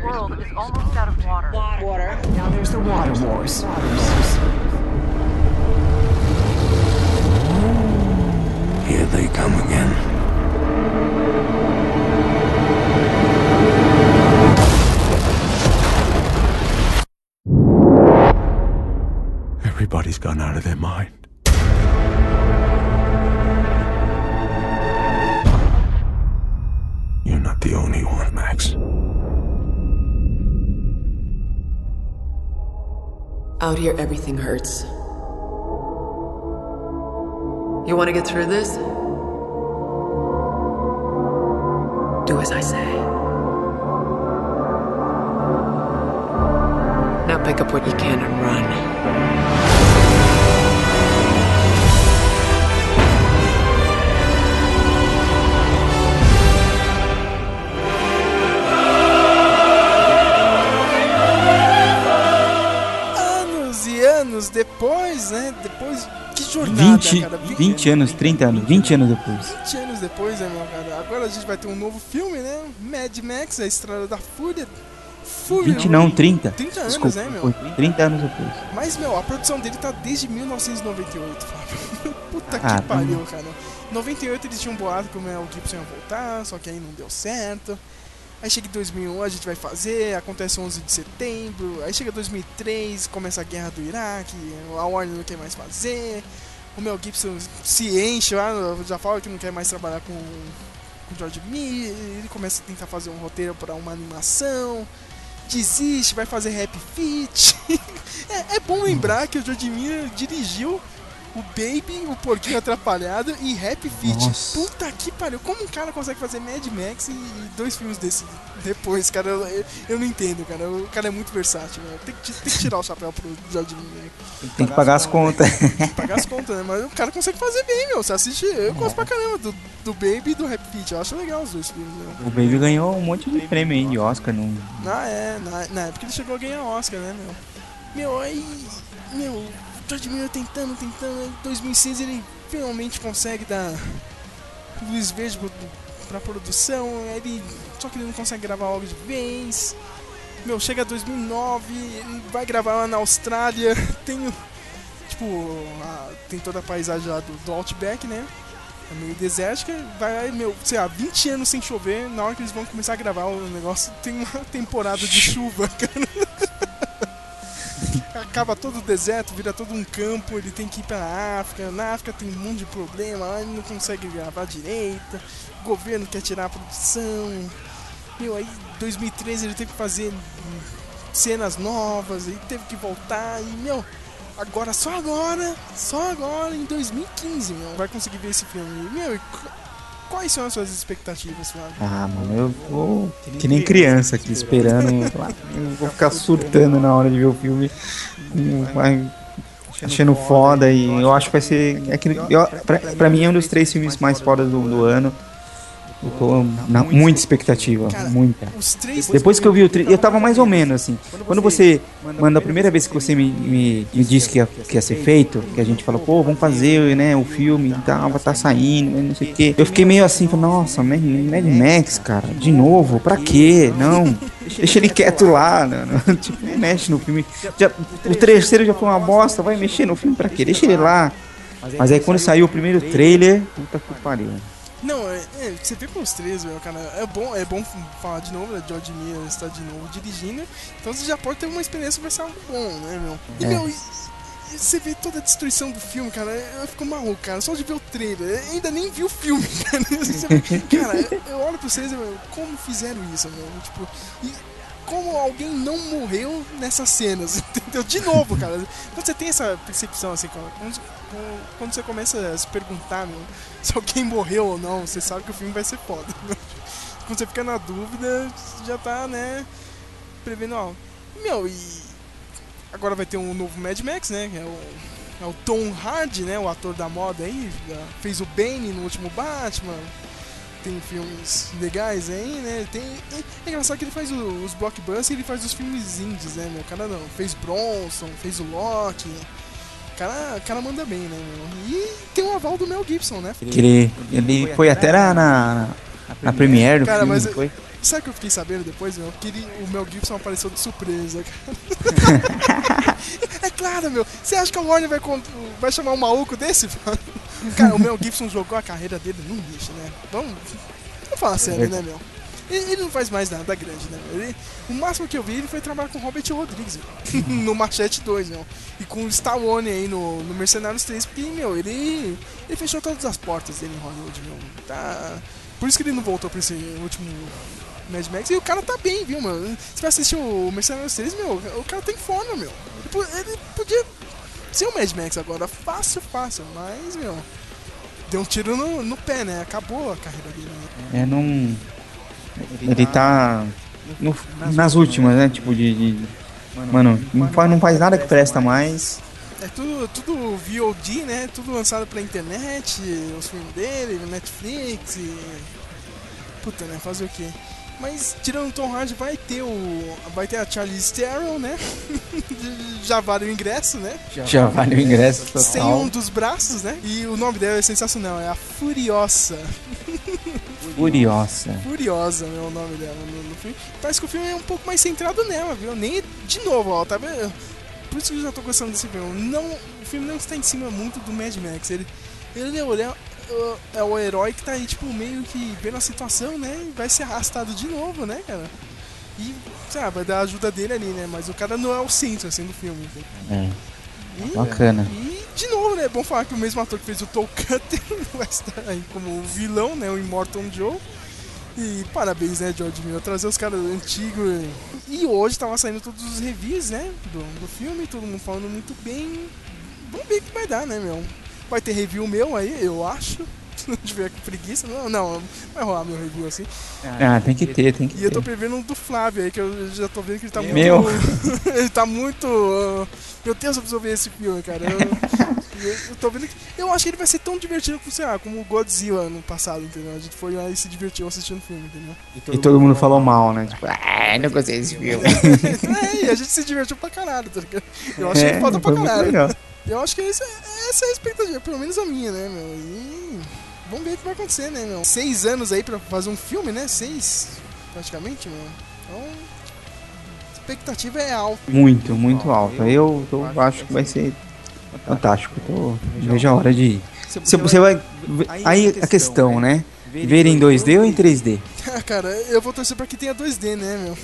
World is almost out of water. Water. Out here, everything hurts. You want to get through this? Do as I say. Now pick up what you can and run. Né? Depois. Que jornada, 20, cara. 20 anos, 30 anos, 20 anos depois. 20 anos depois, meu cara? Agora a gente vai ter um novo filme, né? Mad Max, a Estrada da Fúria. Fúria. 20 não, 30. 30 anos, Desculpa, né, meu? foi 30 anos depois. Mas, meu, a produção dele tá desde 1998, Fábio. <laughs> Puta Ah, que pariu, cara. Em 98 eles tinham um boato que o Mel Gibson ia voltar, só que aí não deu certo. Aí chega em 2001, a gente vai fazer, acontece 11 de setembro. Aí chega 2003, começa a guerra do Iraque, a Warner não quer mais fazer. O Mel Gibson se enche lá, já fala que não quer mais trabalhar com com George Miller, ele começa a tentar fazer um roteiro para uma animação, desiste, vai fazer Happy Feet. <laughs> é, é bom lembrar que o George Miller dirigiu o Baby, o Porquinho Atrapalhado e Happy Feet. Nossa. Puta que pariu, como um cara consegue fazer Mad Max e, e dois filmes desse depois, cara? Eu, eu- não entendo, cara. O cara é muito versátil, né? Tem que, tem que tirar o chapéu pro George Miller. Tem que pagar as contas. Tem que pagar as contas, né? Mas o cara consegue fazer bem, meu. Você assiste, eu gosto pra caramba do, do Baby e do Happy Feet. Eu acho legal os dois filmes, né? O Baby ganhou um monte de prêmio aí de Oscar. Não... Ah, é, na, na época ele chegou a ganhar Oscar, né, meu? Meu, aí. Meu, George Miller tentando, tentando. Em 2006 ele finalmente consegue dar luz verde pra produção. Ele, só que ele não consegue gravar logo de vez. Meu, chega 2009, ele vai gravar lá na Austrália. <laughs> Tem. Tipo, a- tem toda a paisagem lá do, do Outback, né? É meio desértica, vai, meu, sei lá, 20 anos sem chover, na hora que eles vão começar a gravar o negócio, tem uma <laughs> temporada de <laughs> chuva, cara. Acaba todo o deserto, vira todo um campo, ele tem que ir pra África, na África tem um monte de problema, lá ele não consegue gravar direito, o governo quer tirar a produção. Meu, aí em 2013 ele teve que fazer cenas novas, aí teve que voltar e, meu, agora, só agora, só agora, em 2015, meu, vai conseguir ver esse filme. Meu, e qu- quais são as suas expectativas, Flávio? Ah, mano, eu vou que nem criança aqui esperando. Eu vou ficar surtando na hora de ver o filme. Vai achando foda e eu acho que vai ser. É que, eu, pra, pra mim é um dos três filmes mais fodas do, do ano. Eu tô na muita expectativa, Cara, muita. três- Depois que eu vi o trailer, eu tava mais ou menos assim. Quando você manda a primeira vez que você me, me, me disse que ia, que ia ser feito, que a gente falou, pô, vamos fazer, né, o filme e tal, tá saindo, não sei o quê. Eu fiquei meio assim, falei, nossa, Mad, Mad Max, cara, de novo, pra quê? Não, <laughs> deixa ele quieto lá, né? <laughs> tipo, não mexe no filme. Já, o terceiro já foi uma bosta, vai mexer no filme pra quê? Deixa ele lá. Mas aí quando saiu o primeiro trailer, puta que pariu. Não, é, é, você vê pelos três, meu, cara, é bom, é bom falar de novo, né? George Miller está de novo dirigindo, então você já pode ter uma experiência vai ser algo bom, né, meu? E, É. meu, e- e você vê toda a destruição do filme, cara, eu fico maluco, cara, só de ver o trailer, eu ainda nem vi o filme, <laughs> cara. Vê- cara, eu, eu olho pra vocês, meu, como fizeram isso, meu? Tipo, e como alguém não morreu nessas cenas, <laughs> entendeu? De novo, cara. Quando você tem essa percepção, assim, quando, quando- você começa a se perguntar, meu, <laughs> se alguém morreu ou não, você sabe que o filme vai ser foda. né? <laughs> Quando você fica na dúvida, já tá, né, prevendo algo. Meu, e agora vai ter um novo Mad Max, né? É o, é o Tom Hardy, né? O ator da moda aí, fez o Bane no último Batman. Tem filmes legais aí, né? Tem, é, engraçado que ele faz os blockbusters e ele faz os filmes indies, né, meu? Cara não, fez Bronson, fez o Loki. O cara, o cara manda bem, né, meu? E tem o aval do Mel Gibson, né? Que ele, ele foi até na, na, na premiere do Cara, filme, mas foi? sabe o que eu fiquei sabendo depois, meu? Que ele- o Mel Gibson apareceu de surpresa, cara. <laughs> é claro, meu. Você acha que a Warner vai, vai chamar um maluco desse? mano? Cara, o Mel Gibson jogou a carreira dele num lixo, né? Vamos, vamos falar sério, né, meu? Ele, não faz mais nada grande, né? Ele, o máximo que eu vi ele foi trabalhar com Robert Rodrigues, <laughs> no Machete 2, meu. E com o Stallone aí no, no Mercenários 3, porque, meu, ele, ele fechou todas as portas dele em Hollywood, meu. Tá... Por isso que ele não voltou pra esse último Mad Max. E o cara tá bem, viu, mano? Você vai assistir o Mercenários 3, meu, o cara tem forma, meu. Ele, ele podia ser o Mad Max agora, fácil, fácil, mas, meu, deu um tiro no, no pé, né? Acabou a carreira dele, né? É, não. Ele tá. no- nas últimas, né? Tipo, de. de- mano, não faz, não faz nada que presta mais. É tudo, tudo VOD, né? Tudo lançado pela internet, os filmes dele, Netflix e. Puta, né? Fazer o quê? Mas tirando o Tom Hardy vai ter o. Vai ter a Charlize Theron, né? <laughs> Já vale o ingresso, né? Já vale o ingresso total. Sem um dos braços, né? E o nome dela é sensacional, é a Furiosa. <laughs> Furiosa. Furiosa, né? O nome dela no, no filme. Parece que o filme é um pouco mais centrado nela, viu? Nem de novo, ó, tá vendo? Por isso que eu já tô gostando desse filme. Não, o filme não está em cima muito do Mad Max. Ele, ele é, o- é, é o herói que tá aí, tipo, meio que vendo a situação, né? E vai ser arrastado de novo, né, cara? E, lá, vai dar a ajuda dele ali, né? Mas o cara não é o centro, assim, do filme. É. E- Bacana. E, de novo, né? É bom falar que o mesmo ator que fez o Toll <laughs> Cutter estar aí como vilão, né? O Immortal Joe. E parabéns, né, George Miller, trazer os caras antigos. E hoje tava saindo todos os reviews, né, do, do filme, todo mundo falando muito bem. Vamos ver o que vai dar, né, meu? Vai ter review meu aí, eu acho. <laughs> Se não tiver preguiça, não, não, vai rolar meu review assim. Ah, tem que ter, tem que E eu tô ter. prevendo um do Flávio aí, que eu já tô vendo que ele tá muito. Meu. <laughs> ele tá muito. uh, Meu Deus, eu preciso ver esse filme, cara. Eu, <laughs> eu, eu tô vendo que. Eu acho que ele vai ser tão divertido como, sei lá, como o Godzilla no passado, entendeu? A gente foi lá e se divertiu assistindo o filme, entendeu? E todo mundo falou mal, né? Tipo, ah, não gostei desse filme. é, e a gente se divertiu pra caralho, tá ligado? Eu achei É, foda pra foi muito caralho. Eu acho que essa, essa é a expectativa, pelo menos a minha, né, meu? E vamos ver o que vai acontecer, né, meu? Seis anos aí pra fazer um filme, né? Seis, praticamente, meu. Então, a expectativa é alta. Muito, muito alta. Eu tô, acho que vai ser fantástico. Tô, vejo a hora de ir. Você, você vai. Aí a questão, né? Ver em 2D ou em 3D? Ah, <laughs> cara, eu vou torcer pra que tenha 2D, né, meu?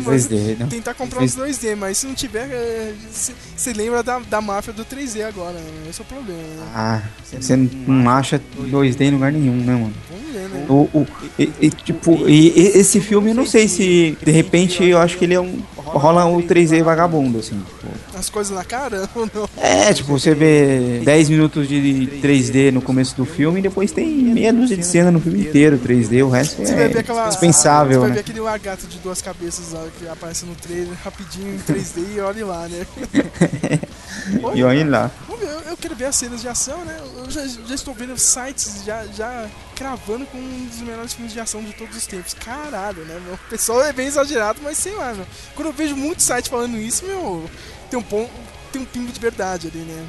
2D, né? <laughs> Tentar comprar uns 2D, mas se não tiver, você lembra da, da máfia do 3D agora, né? Esse é o problema, né? Ah, você não acha 2D em lugar nenhum, né, mano? Vamos ver, né? O, o, e, e, tipo, e, esse filme eu não sei se de repente eu acho que ele é um. rola o 3D vagabundo, assim. Tipo. As coisas na cara <laughs> ou não? É, tipo, você vê 10 minutos de 3D no começo do filme e depois tem meia dúzia de cena no filme inteiro 3D, o resto vai é aquela. dispensável, Você vai né? ver aquele lagarto de duas cabeças que aparece no trailer rapidinho em 3D e olhe lá, né? <laughs> E olha lá. Eu, eu quero ver as cenas de ação, né? Eu já, já estou vendo sites já, já cravando com um dos melhores filmes de ação de todos os tempos. Caralho, né, meu? O pessoal é bem exagerado, mas sei lá, meu. Quando eu vejo muitos sites falando isso, meu, tem um ponto tem um pingo de verdade ali, né?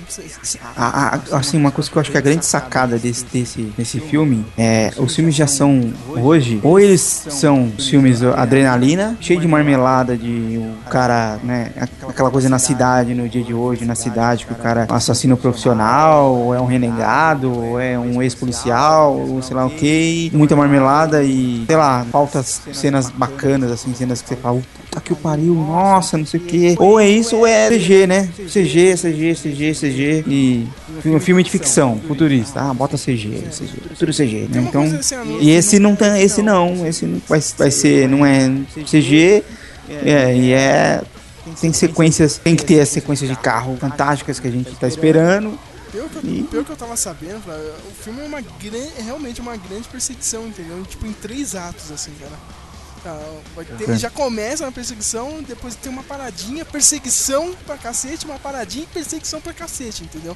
A, a, assim, uma coisa que eu acho que é a grande sacada desse, desse, desse filme é os filmes de ação hoje, ou eles são filmes adrenalina, cheio de marmelada, de o cara, né? Aquela coisa na cidade, no dia de hoje, na cidade, que o cara é um assassino profissional, ou é um renegado, ou é um ex-policial, ou sei lá o que, muita marmelada e, sei lá, falta cenas bacanas, assim, cenas que você fala, puta que o pariu, nossa, não sei o que. Ou é isso, ou é CG, né? CG, CG, CG, CG. E um filme de ficção, futurista. Ah, bota CG, CG tudo CG, né? Então, e esse não tem, esse não, esse não vai, vai ser, não é CG, é, e é tem sequências, tem que ter as sequências de carro fantásticas que a gente tá esperando. Pelo que, eu, e... pelo que eu tava sabendo, o filme é uma grande, é realmente uma grande perseguição, entendeu? Tipo, em três atos, assim, cara. Ter, já começa na perseguição, depois tem uma paradinha, perseguição pra cacete, uma paradinha e perseguição pra cacete, entendeu?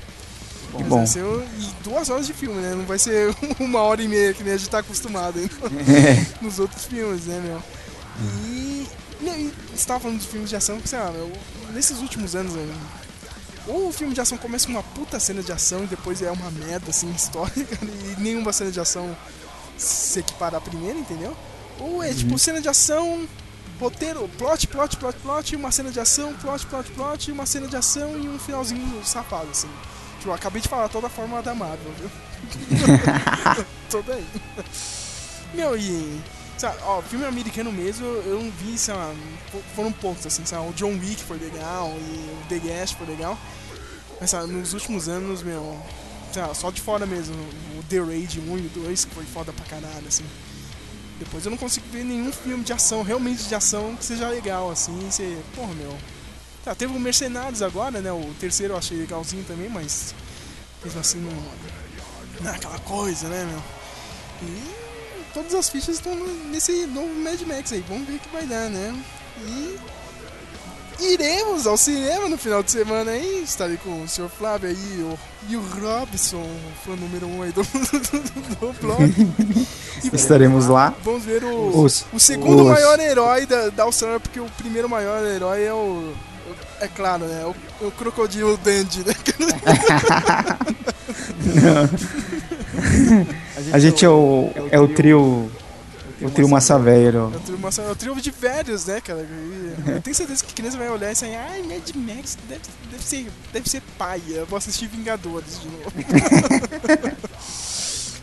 Bom. Bom. Ser, e duas horas de filme, né? Não vai ser <laughs> uma hora e meia que nem a gente tá acostumado hein? É. <laughs> nos outros filmes, né, meu? E, e você tava falando de filmes de ação, sei lá, meu, nesses últimos anos, né, ou o filme de ação começa com uma puta cena de ação e depois é uma merda, assim, <laughs> histórica, e nenhuma cena de ação se equipara à primeira, entendeu? Ou é uhum. tipo cena de ação, roteiro, plot, plot, plot, plot, uma cena de ação, plot, plot, plot, uma cena de ação e um finalzinho safado, assim. Tipo, acabei de falar toda a forma da Marvel, viu? <laughs> toda aí. Meu, e. Sabe, ó, filme americano mesmo, eu não vi, sei lá, foram poucos, assim, sabe, o John Wick foi legal, e o The Guest foi legal. Mas, sabe, nos últimos anos, meu, sabe, só de fora mesmo, o The Raid 1 e 2, que foi foda pra caralho, assim. Depois eu não consigo ver nenhum filme de ação, realmente de ação, que seja legal, assim. Você, porra, meu. Tá, teve o Mercenários agora, né? O terceiro eu achei legalzinho também, mas. Mesmo assim, não. Não é aquela coisa, né, meu? E todas as fichas estão nesse novo Mad Max aí. Vamos ver o que vai dar, né? E iremos ao cinema no final de semana aí. Estarei com o Sr. Flávio aí o, e o Robson, fã número um aí do, <laughs> do, do blog. E, Estaremos lá. Vamos ver o, os, o segundo os... maior herói da, da Austrália, porque o primeiro maior herói é o. É claro, né? O, o Crocodilo Dandy, né? <laughs> A gente é o, é o trio o trio massa velho. É o trio, massa, é o trio de velhos, né, cara? Eu tenho certeza que criança vai olhar e sair, ai, Mad Max deve, deve, ser, deve ser paia. Eu vou assistir Vingadores de novo. <laughs>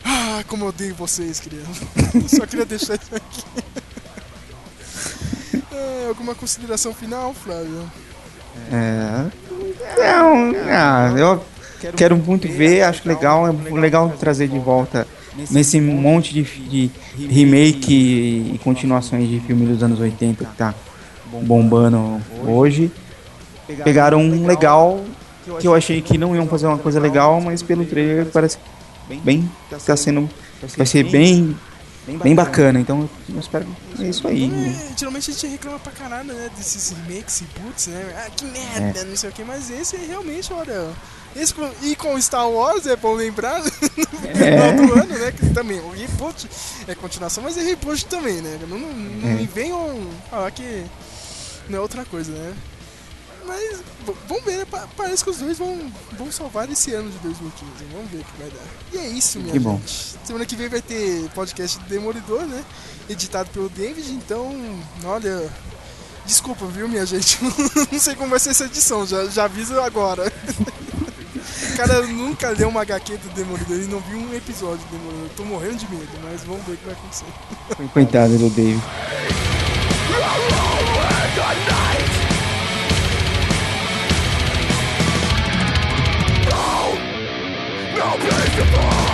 ah, como eu odeio vocês, criança. Eu só queria deixar isso aqui. É, alguma consideração final, Flávio? É. Não, ah, eu quero muito ver, acho legal, é legal trazer de volta nesse monte de, de remake e continuações de filmes dos anos 80 que tá bombando hoje. Pegaram um legal que eu achei que não iam fazer uma coisa legal, mas pelo trailer parece bem tá sendo vai ser bem bem bacana, então eu espero é isso aí. É, geralmente a gente reclama pra caralho, né, desses remakes e boots, né? Ah, que merda, é. não sei o que, mas esse realmente, olha, esse, e com Star Wars, é bom lembrar, <laughs> no final do ano, né? Que também, o reboot é continuação, mas é reboot também, né? Não, não, não é. me venham falar que não é outra coisa, né? Mas vamos ver, né? Parece que os dois vão, vão salvar esse ano de 2015. Vamos ver o que vai dar. E é isso, minha que gente. Bom. Semana que vem vai ter podcast do Demolidor, né? Editado pelo David, então, olha. Desculpa, viu, minha gente? <laughs> não sei como vai ser essa edição, já, já aviso agora. <laughs> cara nunca leu uma HQ do Demolidor e não viu um episódio do Demolidor. Eu tô morrendo de medo, mas vamos ver o que vai acontecer. Coitado do Dave. No place to fall.